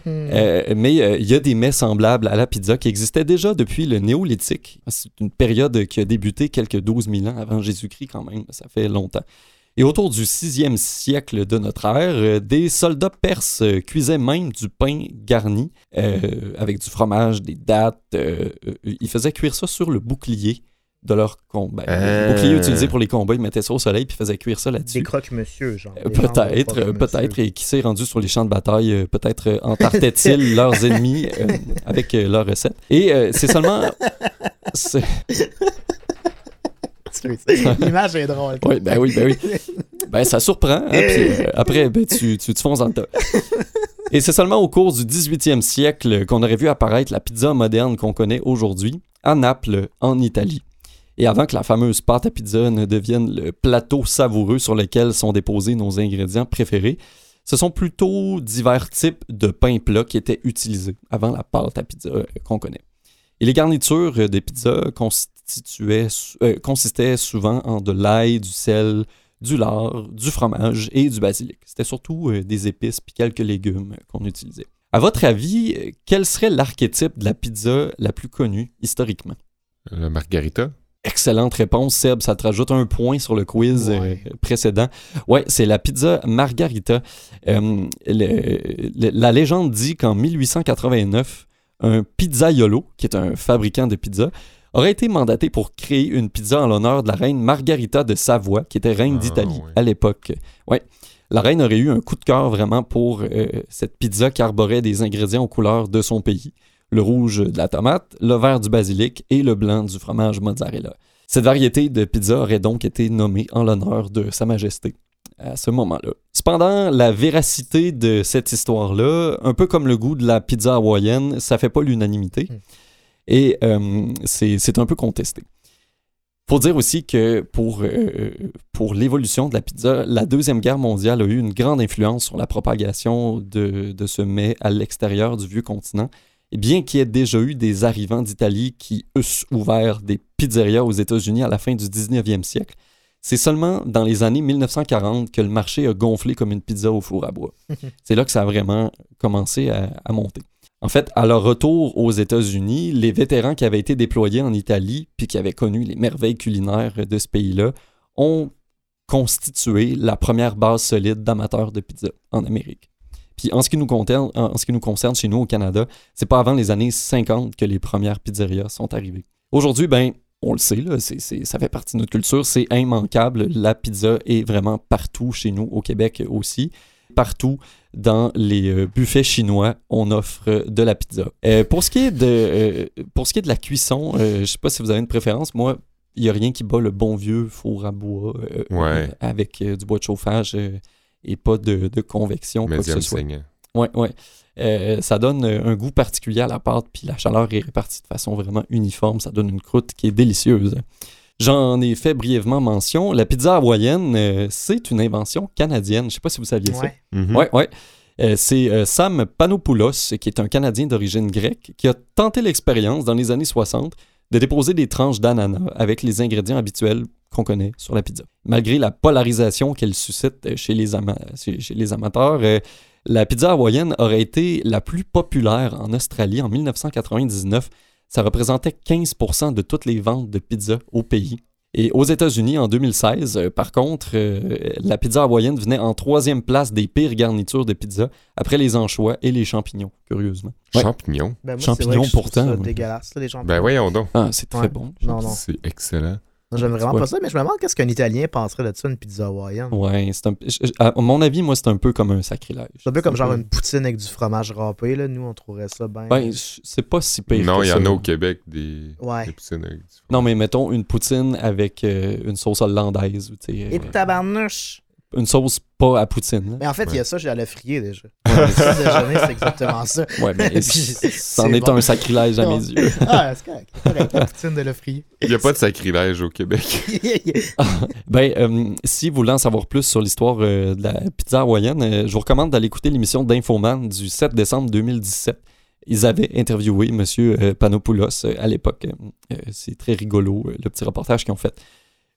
Euh, mais euh, il y a des mets semblables à la pizza qui existaient déjà depuis le néolithique. C'est une période qui a débuté quelques 12 000 ans avant Jésus-Christ quand même. Ça fait longtemps. Et autour du 6e siècle de notre ère, euh, des soldats perses euh, cuisaient même du pain garni euh, avec du fromage, des dattes. euh, ils faisaient cuire ça sur le bouclier de leur combat. Euh. Le bouclier utilisé pour les combats, ils mettaient ça au soleil puis faisaient cuire ça Des là-dessus. croque-monsieur, genre. Des genres de Peut-être, croque-monsieur. peut-être, et qui s'est rendu sur les champs de bataille, peut-être entartaient-ils leurs ennemis euh, avec leurs recettes. Et euh, c'est seulement... L'image est drôle. Oui, ben oui, ben oui. Ben ça surprend, hein, puis euh, après, ben, tu, tu te fonces dans le tas. Et c'est seulement au cours du 18e siècle qu'on aurait vu apparaître la pizza moderne qu'on connaît aujourd'hui, à Naples, en Italie. Et avant que la fameuse pâte à pizza ne devienne le plateau savoureux sur lequel sont déposés nos ingrédients préférés, ce sont plutôt divers types de pain plat qui étaient utilisés avant la pâte à pizza euh, qu'on connaît. Et les garnitures euh, des pizzas euh, consistaient souvent en de l'ail, du sel, du lard, du fromage et du basilic. C'était surtout euh, des épices puis quelques légumes qu'on utilisait. À votre avis, euh, quel serait l'archétype de la pizza la plus connue historiquement? La margarita? excellente réponse, Seb. Ça te rajoute un point sur le quiz Ouais. précédent. Ouais, c'est la pizza Margarita. Euh, le- le- la légende dit qu'en 1889, un pizzaiolo, qui est un fabricant de pizza, aurait été mandaté pour créer une pizza en l'honneur de la reine Margarita de Savoie, qui était reine Ah, d'Italie à l'époque. Ouais. La reine aurait eu un coup de cœur vraiment pour euh, cette pizza qui arborait des ingrédients aux couleurs de son pays. Le rouge de la tomate, le vert du basilic et le blanc du fromage mozzarella. Cette variété de pizza aurait donc été nommée en l'honneur de Sa Majesté à ce moment-là. Cependant, la véracité de cette histoire-là, un peu comme le goût de la pizza hawaïenne, ça fait pas l'unanimité. Et euh, c'est c'est un peu contesté. Faut dire aussi que pour, euh, pour l'évolution de la pizza, la Deuxième Guerre mondiale a eu une grande influence sur la propagation de, de ce mets à l'extérieur du vieux continent. Et bien qu'il y ait déjà eu des arrivants d'Italie qui eussent ouvert des pizzerias aux États-Unis à la fin du 19e siècle, c'est seulement dans les années 1940 que le marché a gonflé comme une pizza au four à bois. c'est là que ça a vraiment commencé à, à monter. En fait, à leur retour aux États-Unis, les vétérans qui avaient été déployés en Italie puis qui avaient connu les merveilles culinaires de ce pays-là ont constitué la première base solide d'amateurs de pizza en Amérique. Puis en ce qui nous concerne, chez nous au Canada, c'est pas avant les années 50 que les premières pizzerias sont arrivées. Aujourd'hui, ben, on le sait, là, ça fait partie de notre culture, c'est immanquable. La pizza est vraiment partout chez nous, au Québec aussi. Partout dans les euh, buffets chinois, on offre euh, de la pizza. Euh, pour, ce qui est de, euh, pour ce qui est de la cuisson, euh, je sais pas si vous avez une préférence. Moi, il n'y a rien qui bat le bon vieux four à bois Ouais. avec du bois de chauffage et pas de, de convection, quoi que ce soit. saignant. Ouais, ouais. Ça donne un goût particulier à la pâte, puis la chaleur est répartie de façon vraiment uniforme. Ça donne une croûte qui est délicieuse. J'en ai fait brièvement mention. La pizza hawaïenne, euh, c'est une invention canadienne. Je sais pas si vous saviez ça. Ouais. Mhm. Ouais, ouais. Euh, c'est euh, Sam Panopoulos, qui est un Canadien d'origine grecque, qui a tenté l'expérience dans les années 60 de déposer des tranches d'ananas avec les ingrédients habituels qu'on connaît sur la pizza. Malgré la polarisation qu'elle suscite chez les, ama- chez chez les amateurs, euh, la pizza hawaïenne aurait été la plus populaire en Australie en 1999. Ça représentait 15% de toutes les ventes de pizza au pays. Et aux États-Unis, en 2016, euh, par contre, euh, la pizza hawaïenne venait en troisième place des pires garnitures de pizza, après les anchois et les champignons, curieusement. Ouais. Champignons. Ben, moi, Champignons c'est vrai que je trouve pourtant, ouais. dégueulasse, là, les champignons. Ben voyons donc. Ah, c'est très Ouais. bon. Non, non. C'est excellent. J'aime vraiment Ouais. pas ça, mais je me demande qu'est-ce qu'un Italien penserait de ça, une pizza hawaïenne. Ouais, c'est un... je- je- à mon avis, moi, c'est un peu comme un sacrilège. C'est un peu comme genre un une poutine avec du fromage râpé, là. Nous, on trouverait ça bien. Ben, c'est pas si pire Non, il y ça. en a au Québec des, Ouais. des poutines avec du Non, mais mettons une poutine avec euh, une sauce hollandaise. ou, tu sais, Et euh, tabarnouche! une sauce pas à poutine. là. Mais en fait, il y a ça, j'ai à le frier déjà. Ouais, Le petit déjeuner, c'est exactement ça. Ouais, mais Puis, c'en est bon. un sacrilège à mes yeux. Ah, c'est correct. c'est correct, La poutine de le frier. Il n'y a pas de sacrilège au Québec. Ben, euh, si vous voulez en savoir plus sur l'histoire euh, de la pizza hawaïenne, euh, je vous recommande d'aller écouter l'émission d'Infoman du 7 décembre 2017. Ils avaient interviewé M. euh, Panopoulos euh, à l'époque. Euh, c'est très rigolo, le petit reportage qu'ils ont fait.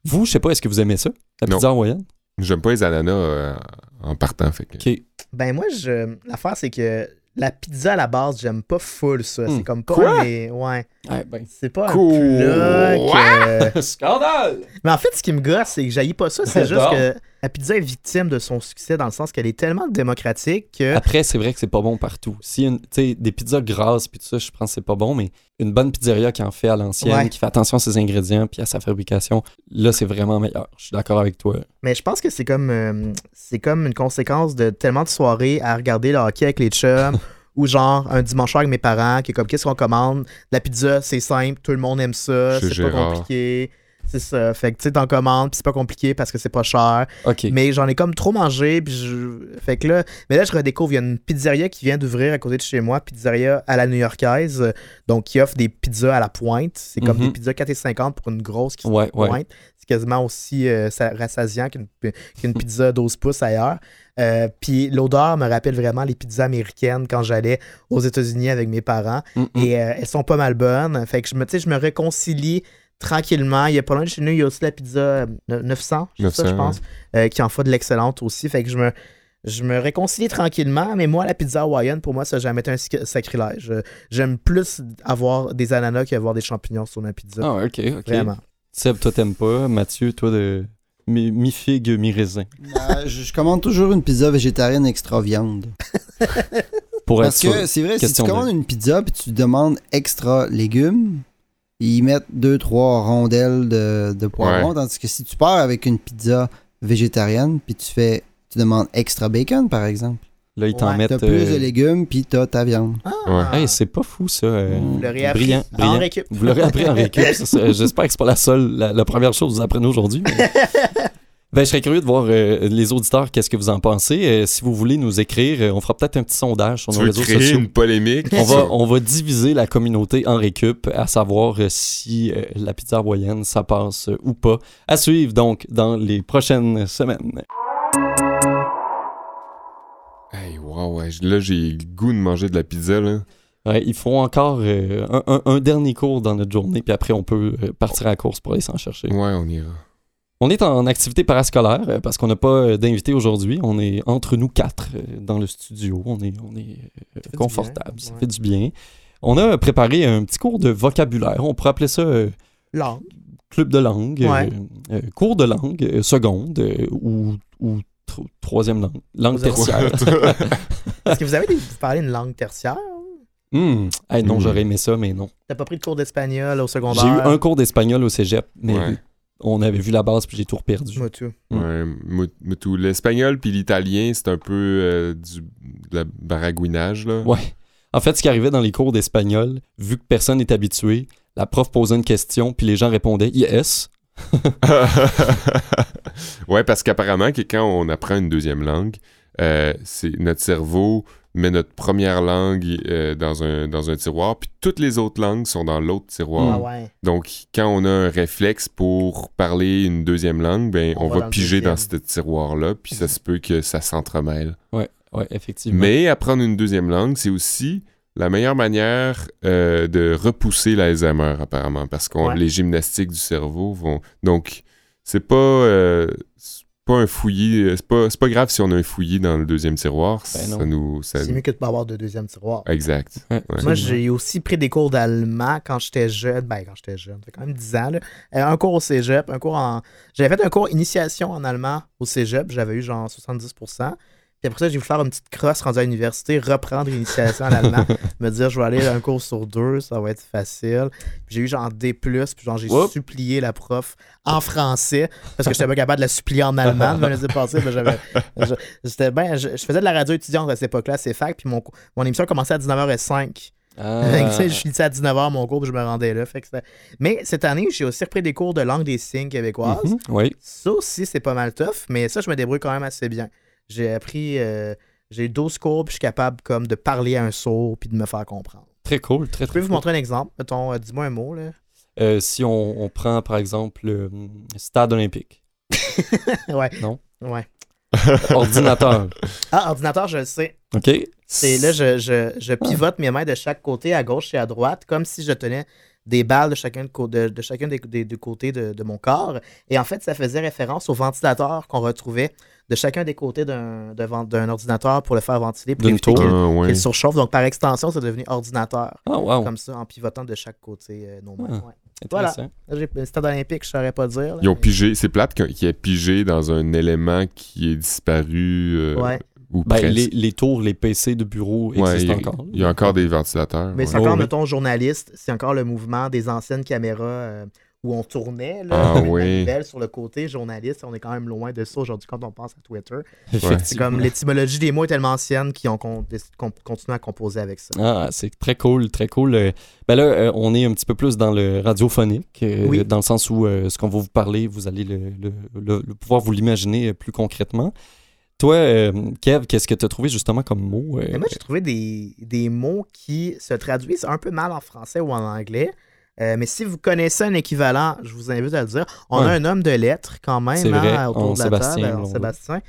Vous, je sais pas, est-ce que vous aimez ça, la Non. pizza hawaïenne? J'aime pas les ananas euh, en partant. Fait que... Ok. Ben moi, je... l'affaire, c'est que la pizza à la base, j'aime pas full ça. Hmm. C'est comme pas Quoi? des- Ouais. Ouais, ben. C'est pas Cool. un plat que... Scandale! Mais en fait, ce qui me gosse, c'est que j'haïs pas ça. C'est juste que la pizza est victime de son succès dans le sens qu'elle est tellement démocratique que... Après, c'est vrai que c'est pas bon partout. Si une, des pizzas grasses puis tout ça, je pense que c'est pas bon, mais une bonne pizzeria qui en fait à l'ancienne, Ouais. qui fait attention à ses ingrédients puis à sa fabrication, là, c'est vraiment meilleur. Je suis d'accord avec toi. Mais je pense que c'est comme euh, c'est comme une conséquence de tellement de soirées à regarder le hockey avec les chums ou genre un dimanche soir avec mes parents qui est comme qu'est-ce qu'on commande? La pizza c'est simple tout le monde aime ça c'est pas compliqué c'est ça fait que tu sais t'en commandes puis c'est pas compliqué parce que c'est pas cher mais j'en ai comme trop mangé puis je... fait que là mais là je redécouvre il y a une pizzeria qui vient d'ouvrir à côté de chez moi pizzeria à la new-yorkaise donc qui offre des pizzas à la pointe c'est comme Mhm. des pizzas 4,50 pour une grosse qui Ouais, ouais. pointe. C'est quasiment aussi euh, sa- rassasiant qu'une pizza 12 pouces ailleurs. Euh, Puis l'odeur me rappelle vraiment les pizzas américaines quand j'allais aux États-Unis avec mes parents. Mm, mm. Et euh, elles sont pas mal bonnes. Fait que me, je me réconcilie tranquillement. Il y a pas loin de chez nous, il y a aussi la pizza euh, 900, c'est ça, 900, je pense, euh, qui en fait de l'excellente aussi. Fait que je me, je me réconcilie tranquillement, mais moi, la pizza hawaïenne, pour moi, ça n'a jamais été un sac- sacrilège. Euh, J'aime plus avoir des ananas qu'avoir des champignons sur ma pizza. Ah, OK, OK. Vraiment. Seb, toi, t'aimes pas. Mathieu, toi, de mi- mi-figue, mi-raisin. Euh, je, je commande toujours une pizza végétarienne extra viande. Pour être Parce que c'est vrai, si tu de- commandes une pizza puis tu demandes extra légumes, ils mettent deux, trois rondelles de, de poivrons. Tandis que si tu pars avec une pizza végétarienne puis tu fais, tu demandes extra bacon, par exemple, Là, ils t'en Ouais, mettent. t'as plus euh, de légumes puis t'as ta viande. Ah, Hey, c'est pas fou, ça. euh, Vous l'aurez appris brillant, en récup. Vous l'aurez appris en récup. J'espère que c'est pas la seule, la, la première chose que vous apprenez aujourd'hui. mais- Ben, je serais curieux de voir euh, les auditeurs, qu'est-ce que vous en pensez. Euh, si vous voulez nous écrire, euh, on fera peut-être un petit sondage sur Tu nos veux réseaux créer sociaux. une polémique? On va, on va diviser la communauté en récup, à savoir euh, si la pizza hawaïenne, ça passe ou pas. À suivre donc dans les prochaines semaines. Hey, wow, ouais, là, j'ai le goût de manger de la pizza, là. Ouais, il faut encore un, un- un dernier cours dans notre journée, puis après on peut partir à la course pour aller s'en chercher. Ouais, on ira. On est en activité parascolaire euh, parce qu'on n'a pas euh, d'invité aujourd'hui. On est entre nous quatre euh, dans le studio. On est, on est du confortable. bien, Ça ouais. fait du bien. On a préparé un petit cours de vocabulaire. On pourrait appeler ça euh, Langue. club de langue, Ouais. euh, cours de langue, euh, seconde euh, ou, ou tro- troisième langue, langue tertiaire. Est-ce que vous avez des, vous parlez une langue tertiaire? Hmm. Hey, non, Hmm. j'aurais aimé ça, mais non. T'as pas pris de cours d'espagnol au secondaire? J'ai eu un cours d'espagnol au cégep, mais Ouais. On avait vu la base puis j'ai tout perdu. Moi, tout. Mm. Ouais, moi- moi tout. L'espagnol puis l'italien, c'est un peu euh, du de la baragouinage, là. Ouais. En fait, ce qui arrivait dans les cours d'espagnol, vu que personne n'est habitué, la prof posait une question, puis les gens répondaient yes. ouais, parce qu'apparemment, que quand on apprend une deuxième langue, euh, c'est notre cerveau met notre première langue euh, dans, un, dans un tiroir, puis toutes les autres langues sont dans l'autre tiroir. Ah ouais. Donc, quand on a un réflexe pour parler une deuxième langue, ben, On on, va va, dans le piger dans ce tiroir-là, puis ça se peut que ça s'entremêle. Ouais, effectivement. Mais apprendre une deuxième langue, c'est aussi la meilleure manière euh, de repousser l'Alzheimer, apparemment, parce que Ouais. les gymnastiques du cerveau vont. Donc, c'est pas, euh, pas un fouillis. euh, C'est pas, c'est pas grave si on a un fouillis dans le deuxième tiroir. Ben ça C'est mieux que de pas avoir de deuxième tiroir. Exact. Ouais, Ouais. Moi, j'ai aussi pris des cours d'allemand quand j'étais jeune. Ben, quand j'étais jeune, ça fait quand même 10 ans. Là. Euh, un cours au cégep, un cours en. J'avais fait un cours initiation en allemand au cégep. J'avais eu genre 70%. Puis après ça, j'ai voulu faire une petite crosse rendue à l'université, reprendre l'initiation en allemand, me dire je vais aller un cours sur deux, ça va être facile. J'ai eu genre D, puis genre j'ai supplié la prof en français parce que j'étais pas capable de la supplier en allemand. Je me laissais passer, J'étais ben, je, je faisais de la radio étudiante à cette époque-là, c'est fac, puis mon, mon émission commençait à 19h05. Ah. Que, je finissais à 19h mon cours, puis je me rendais là. Fait que mais cette année, j'ai aussi repris des cours de langue des signes québécoise. Mhm, Oui. Ça aussi, c'est pas mal tough, mais ça, je me débrouille quand même assez bien. J'ai appris, euh, j'ai 12 cours, puis je suis capable comme de parler à un sourd, puis de me faire comprendre. Très cool, très Je très peux vous cool. montrer un exemple. Mettons, euh, dis-moi un mot, là. Euh, si on, on prend par exemple le stade olympique, ouais. Non? Ouais. ordinateur, Ah, ordinateur, je le sais. ok? Et là, je, je, je pivote mes mains de chaque côté, à gauche et à droite, comme si je tenais des balles de chacun, de, de, de chacun des, des- des côtés de, de mon corps. Et en fait, ça faisait référence au ventilateur qu'on retrouvait de chacun des côtés d'un, ordinateur pour le faire ventiler, pour éviter tour. qu'il, Ah, ouais. surchauffe. Donc, par extension, c'est devenu ordinateur, Ah, wow, comme ça, en pivotant de chaque côté euh, nos mains. Ah. Ouais. intéressant. Là, j'ai le stade olympique, je saurais pas dire. là, Ils ont mais- pigé. C'est plate qu'il qu'il ait pigé dans un élément qui est disparu. euh, Ouais. Ou Ben, presque. les, les tours, les PC de bureau Ouais, existent il, encore. il y a encore des ventilateurs. Mais ouais. c'est encore, Oh, mettons, journaliste, c'est encore le mouvement des anciennes caméras euh, où on tournait, là, Ah, avec oui. sur le côté, journaliste. On est quand même loin de ça aujourd'hui quand on pense à Twitter. C'est comme l'étymologie des mots est tellement ancienne qu'ils ont con- continuer à composer avec ça. Ah, c'est très cool, très cool. Euh, Ben là, euh, on est un petit peu plus dans le radiophonique, euh, Oui. dans le sens où ce qu'on va vous parler, vous allez le, le- le- le pouvoir vous l'imaginer plus concrètement. Toi, euh, Kev, qu'est-ce que tu as trouvé justement comme mot? euh, Mais moi, j'ai trouvé des, des mots qui se traduisent un peu mal en français ou en anglais. Euh, mais si vous connaissez un équivalent, je vous invite à le dire. On Ouais. a un homme de lettres quand même hein, vrai, autour de la Sébastien, table. Sébastien.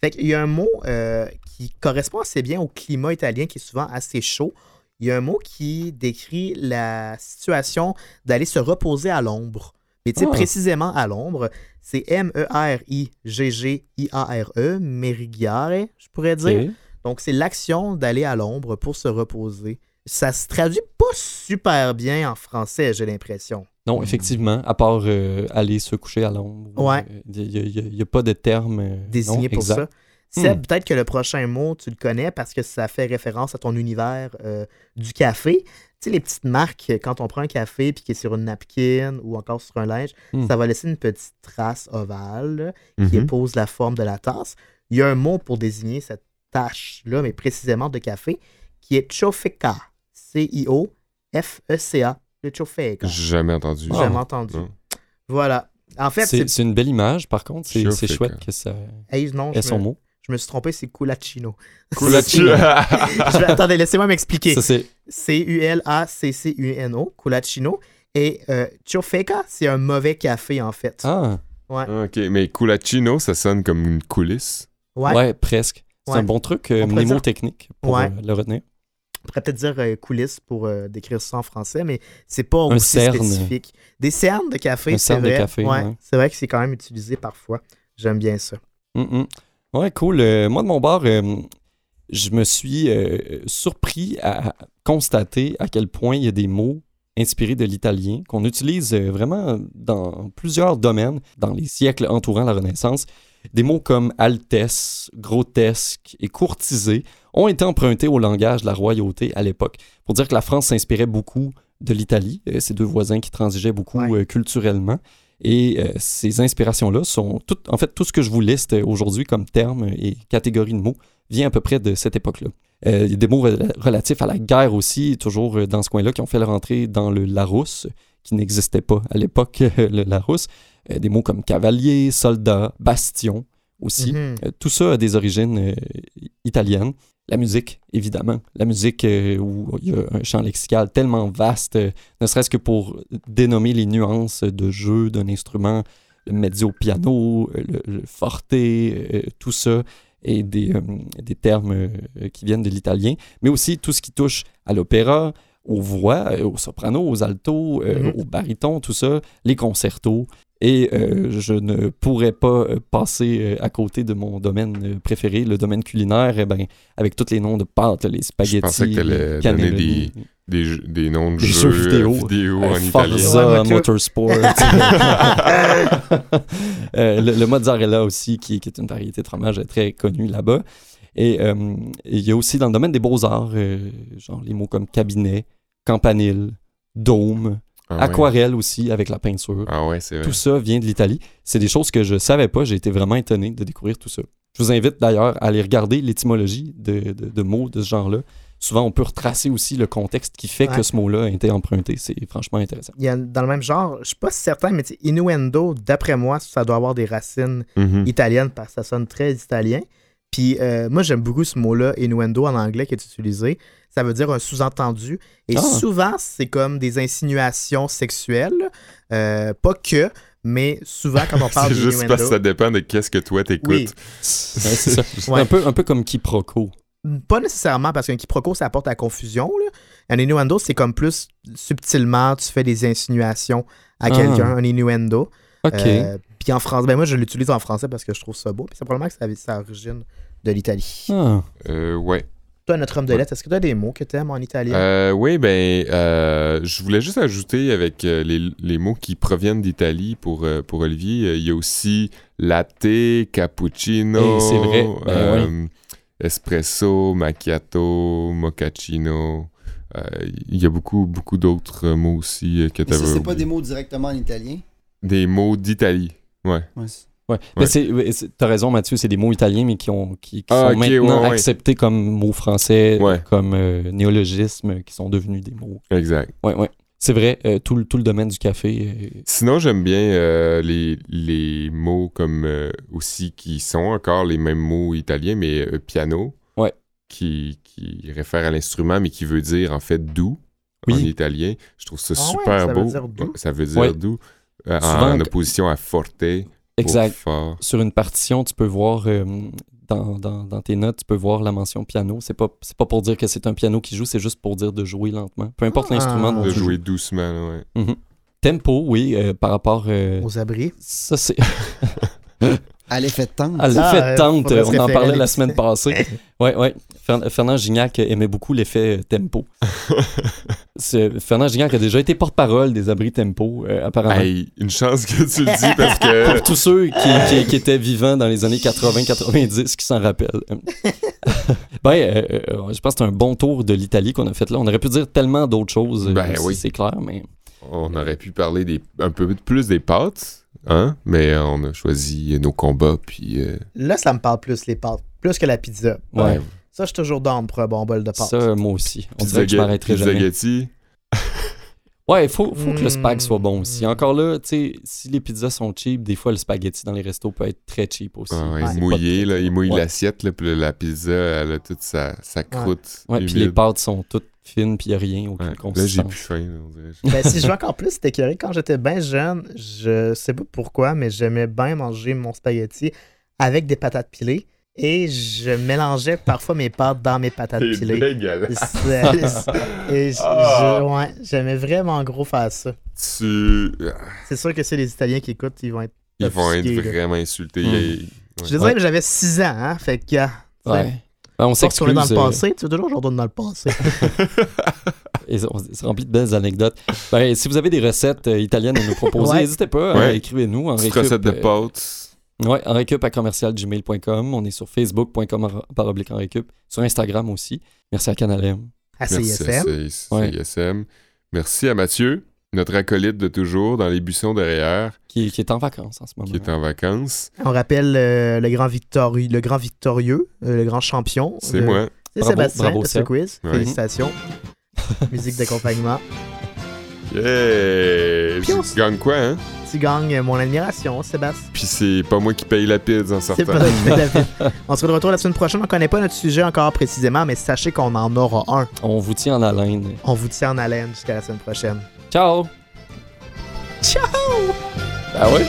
Fait qu'il y a un mot euh, qui correspond assez bien au climat italien qui est souvent assez chaud. Il y a un mot qui décrit la situation d'aller se reposer à l'ombre. Mais tu sais, Ah. précisément à l'ombre, c'est M-E-R-I-G-G-I-A-R-E, merigiare, je pourrais dire. Donc, c'est l'action d'aller à l'ombre pour se reposer. Ça se traduit pas super bien en français, j'ai l'impression. Non, effectivement, à part euh, aller se coucher à l'ombre. Ouais. Il n'y a, pas de terme euh, désigné non, pour exact. ça. Seb, peut-être que le prochain mot, tu le connais parce que ça fait référence à ton univers euh, du café. Tu sais, les petites marques, quand on prend un café puis qui est sur une napkin ou encore sur un linge, Hmm. ça va laisser une petite trace ovale là, qui Mhm. épouse la forme de la tasse. Il y a un mot pour désigner cette tache-là, mais précisément de café, qui est chofeka. C-I-O-F-E-C-A. Le chofeka. J'ai jamais entendu. Ah. Jamais entendu. Non. Voilà. En fait, C'est une belle image, par contre. C'est chouette que ça Hey, non, ait son me, mot. je me suis trompé, c'est culacino. Vais- attendez, laissez-moi m'expliquer. C-U-L-A-C-C-U-N-O, culacino. Et euh, chofeka, c'est un mauvais café, en fait. Ah, Ouais. ok, mais Coulacino, ça sonne comme une coulisse. Ouais. ouais, presque. C'est Ouais. un bon truc, euh, mnémotechnique, pour Ouais. euh, le retenir. On pourrait peut-être dire euh, coulisses pour euh, décrire ça en français, mais c'est pas Un aussi cerne. spécifique. Des cernes de café, Un c'est vrai. café, ouais, ouais. C'est vrai que c'est quand même utilisé parfois. J'aime bien ça. Mm, mm. Ouais, cool. Euh, moi, de mon bord, je me suis surpris à constater à quel point il y a des mots inspirés de l'italien qu'on utilise vraiment dans plusieurs domaines dans les siècles entourant la Renaissance. Des mots comme altesse, grotesque et courtisé ont été empruntés au langage de la royauté à l'époque pour dire que la France s'inspirait beaucoup de l'Italie, euh, ces deux voisins qui transigeaient beaucoup Ouais. euh, culturellement. Et euh, ces inspirations-là sont toutes, en fait, tout ce que je vous liste aujourd'hui comme termes et catégories de mots vient à peu près de cette époque-là. Euh, il y a des mots rela- relatifs à la guerre aussi, toujours dans ce coin-là, qui ont fait leur entrée dans le Larousse, qui n'existait pas à l'époque, le Larousse. Euh, des mots comme cavalier, soldat, bastion aussi. Mhm. Euh, tout ça a des origines italiennes. La musique, évidemment. La musique euh, où il y a un champ lexical tellement vaste, euh, ne serait-ce que pour dénommer les nuances de jeu d'un instrument, le mezzo piano, euh, le, le forte, euh, tout ça, et des, des termes qui viennent de l'italien, mais aussi tout ce qui touche à l'opéra, aux voix, aux sopranos, aux altos, Mhm. aux barytons, tout ça, les concertos. Et euh, je ne pourrais pas euh, passer euh, à côté de mon domaine préféré, le domaine culinaire, eh ben, avec tous les noms de pâtes, les spaghettis, pensais que les donner Des, noms de Des jeux, jeux vidéo. vidéo euh, en italien. Forza tout. Motorsport. Euh, le, le mozzarella aussi, qui, qui est une variété de fromage très connue là-bas. Et euh, il y a aussi dans le domaine des beaux-arts, euh, genre les mots comme cabinet, campanile, dôme, Ah aquarelle aussi avec la peinture. Ah ouais, c'est vrai. Tout ça vient de l'Italie. C'est des choses que je savais pas. J'ai été vraiment étonné de découvrir tout ça. Je vous invite d'ailleurs à aller regarder l'étymologie de, de- de mots de ce genre-là. Souvent, on peut retracer aussi le contexte qui fait Ouais. que ce mot-là a été emprunté. C'est franchement intéressant. Il y a dans le même genre, je suis pas certain, mais innuendo, d'après moi, ça doit avoir des racines Mhm. italiennes parce que ça sonne très italien. Puis euh, moi, j'aime beaucoup ce mot-là, innuendo en anglais, qui est utilisé. Ça veut dire un sous-entendu. Et Ah. souvent, c'est comme des insinuations sexuelles. Euh, pas que, mais souvent, quand on parle C'est juste parce d'innuendo. que ça dépend de qu'est-ce que toi t'écoutes. Oui, Ouais, c'est ça. Ouais. Un, peu, un peu comme quiproquo. Pas nécessairement parce qu'un quiproquo, ça apporte à la confusion. Là. Un innuendo, c'est comme plus subtilement, tu fais des insinuations à Ah. quelqu'un, un innuendo. OK. Euh, puis en français, ben moi je l'utilise en français parce que je trouve ça beau. Puis c'est probablement que ça, ça origine de l'Italie. Ah. Euh, ouais. Toi, notre homme de lettres, est-ce que tu as des mots que tu aimes en italien? Euh, oui, ben, euh, je voulais juste ajouter avec euh, les, les mots qui proviennent d'Italie pour, euh, pour Olivier, euh, il y a aussi latte, cappuccino, Eh, c'est vrai, ben espresso, macchiato, mochaccino. Euh, Il y a beaucoup, beaucoup d'autres mots aussi que tu Mais ça, avais c'est pas des mots directement en italien? Des mots d'Italie, ouais. Ouais, Ouais. Mais c'est, ouais, t'as raison, Mathieu, c'est des mots italiens, mais qui, ont, qui, qui Ah, sont ok, maintenant ouais, ouais. acceptés comme mots français, Ouais. comme euh, néologismes, qui sont devenus des mots. Exact. Ouais, ouais. C'est vrai, euh, tout, le, tout le domaine du café. euh, Sinon, j'aime bien euh, les, les mots comme euh, aussi qui sont encore les mêmes mots italiens, mais euh, piano. Ouais. Qui, qui réfère à l'instrument, mais qui veut dire en fait doux Oui. en italien. Je trouve ça Ah ouais, super ça beau. dire doux? Ouais, Ça veut dire Ouais. doux. Euh, Souvent, en opposition à forte. exact. Fort. Sur une partition, tu peux voir euh, dans, dans, dans tes notes, tu peux voir la mention piano. C'est pas, c'est pas pour dire que c'est un piano qui joue, c'est juste pour dire de jouer lentement. Peu importe Ah. l'instrument dont De tu jouer joues. doucement. Mhm. Tempo, oui, euh, par rapport. euh, Aux abris. ça, c'est. À l'effet de tente. À l'effet Ah, de tente, on en parlait la semaine passée. Ouais, ouais. Fer- Fernand Gignac aimait beaucoup l'effet euh, tempo. C'est- Fernand Gignac a déjà été porte-parole des abris tempo, euh, apparemment. Hey, une chance que tu le dis parce que. Pour tous ceux qui, qui- qui étaient vivants dans les années 80-90 qui s'en rappellent. ben, euh, je pense que c'est un bon tour de l'Italie qu'on a fait là. On aurait pu dire tellement d'autres choses, Ben si oui. c'est clair, mais On aurait pu parler des, un peu plus des pâtes, hein? Mais on a choisi nos combats, puis. euh, Là, ça me parle plus, les pâtes. Plus que la pizza. ouais, Ça, je suis toujours down pour un bon bol de pâtes. ça, moi aussi. On pizza dirait que je m'arrêterai pizza jamais. Ouais, il faut, faut que le spag Mm. soit bon aussi. Encore là, tu sais, si les pizzas sont cheap, des fois le spaghetti dans les restos peut être très cheap aussi. Ah ouais, Ouais. Mouillé, là, il mouille Ouais. l'assiette, là, puis la- pizza, elle a toute sa, sa croûte. Ouais, puis les pâtes sont toutes fines, puis il n'y a rien, aucune Ouais, Là, j'ai plus faim, là, on dirait. Ben, si je veux encore plus, c'était écœuré. Quand j'étais bien jeune, je sais pas pourquoi, mais j'aimais bien manger mon spaghetti avec des patates pilées. Et je mélangeais parfois mes pâtes dans mes patates C'est pilées. dégueulasse. Et je- Ah. je- ouais, j'aimais vraiment gros faire ça. Tu... C'est sûr que c'est les Italiens qui écoutent, ils vont être. Ils vont être là. vraiment insultés. Mm. Il- Je dirais que j'avais 6 ans, hein. Fait que. ah, Ouais. Ben, on est s'excuse. dans le euh, passé, tu veux toujours retourne dans le passé. et on- C'est rempli de belles anecdotes. Ben, si vous avez des recettes euh, italiennes à nous proposer, Ouais. n'hésitez pas, Ouais. euh, écrivez-nous. en récup, recette de euh, pâtes. Ouais, en récup à commercialgmail.com. On est sur facebook.com par oblique en récup. Sur Instagram aussi. Merci à Canalem. À Merci à CISM. C- Ouais. CISM. Merci à Mathieu, notre acolyte de toujours, dans les buissons derrière, Qui, qui est en vacances en ce moment. qui est en vacances. On rappelle euh, le, grand victori- le grand victorieux, euh, le grand champion. C'est de- moi. C'est Bravo, Sébastien bravo, de ce quiz. Ouais. Félicitations. Musique d'accompagnement. Yeah! Puis on Je gagne quoi, hein? Tu gagnes mon admiration, Sébastien. Puis c'est pas moi qui paye la pizza en C'est sortant. pas toi qui fais la vie. On sera de retour la semaine prochaine. On connaît pas notre sujet encore précisément, mais sachez qu'on en aura un. On vous tient en haleine. On vous tient en haleine jusqu'à la semaine prochaine. Ciao! Ciao! Ah ouais?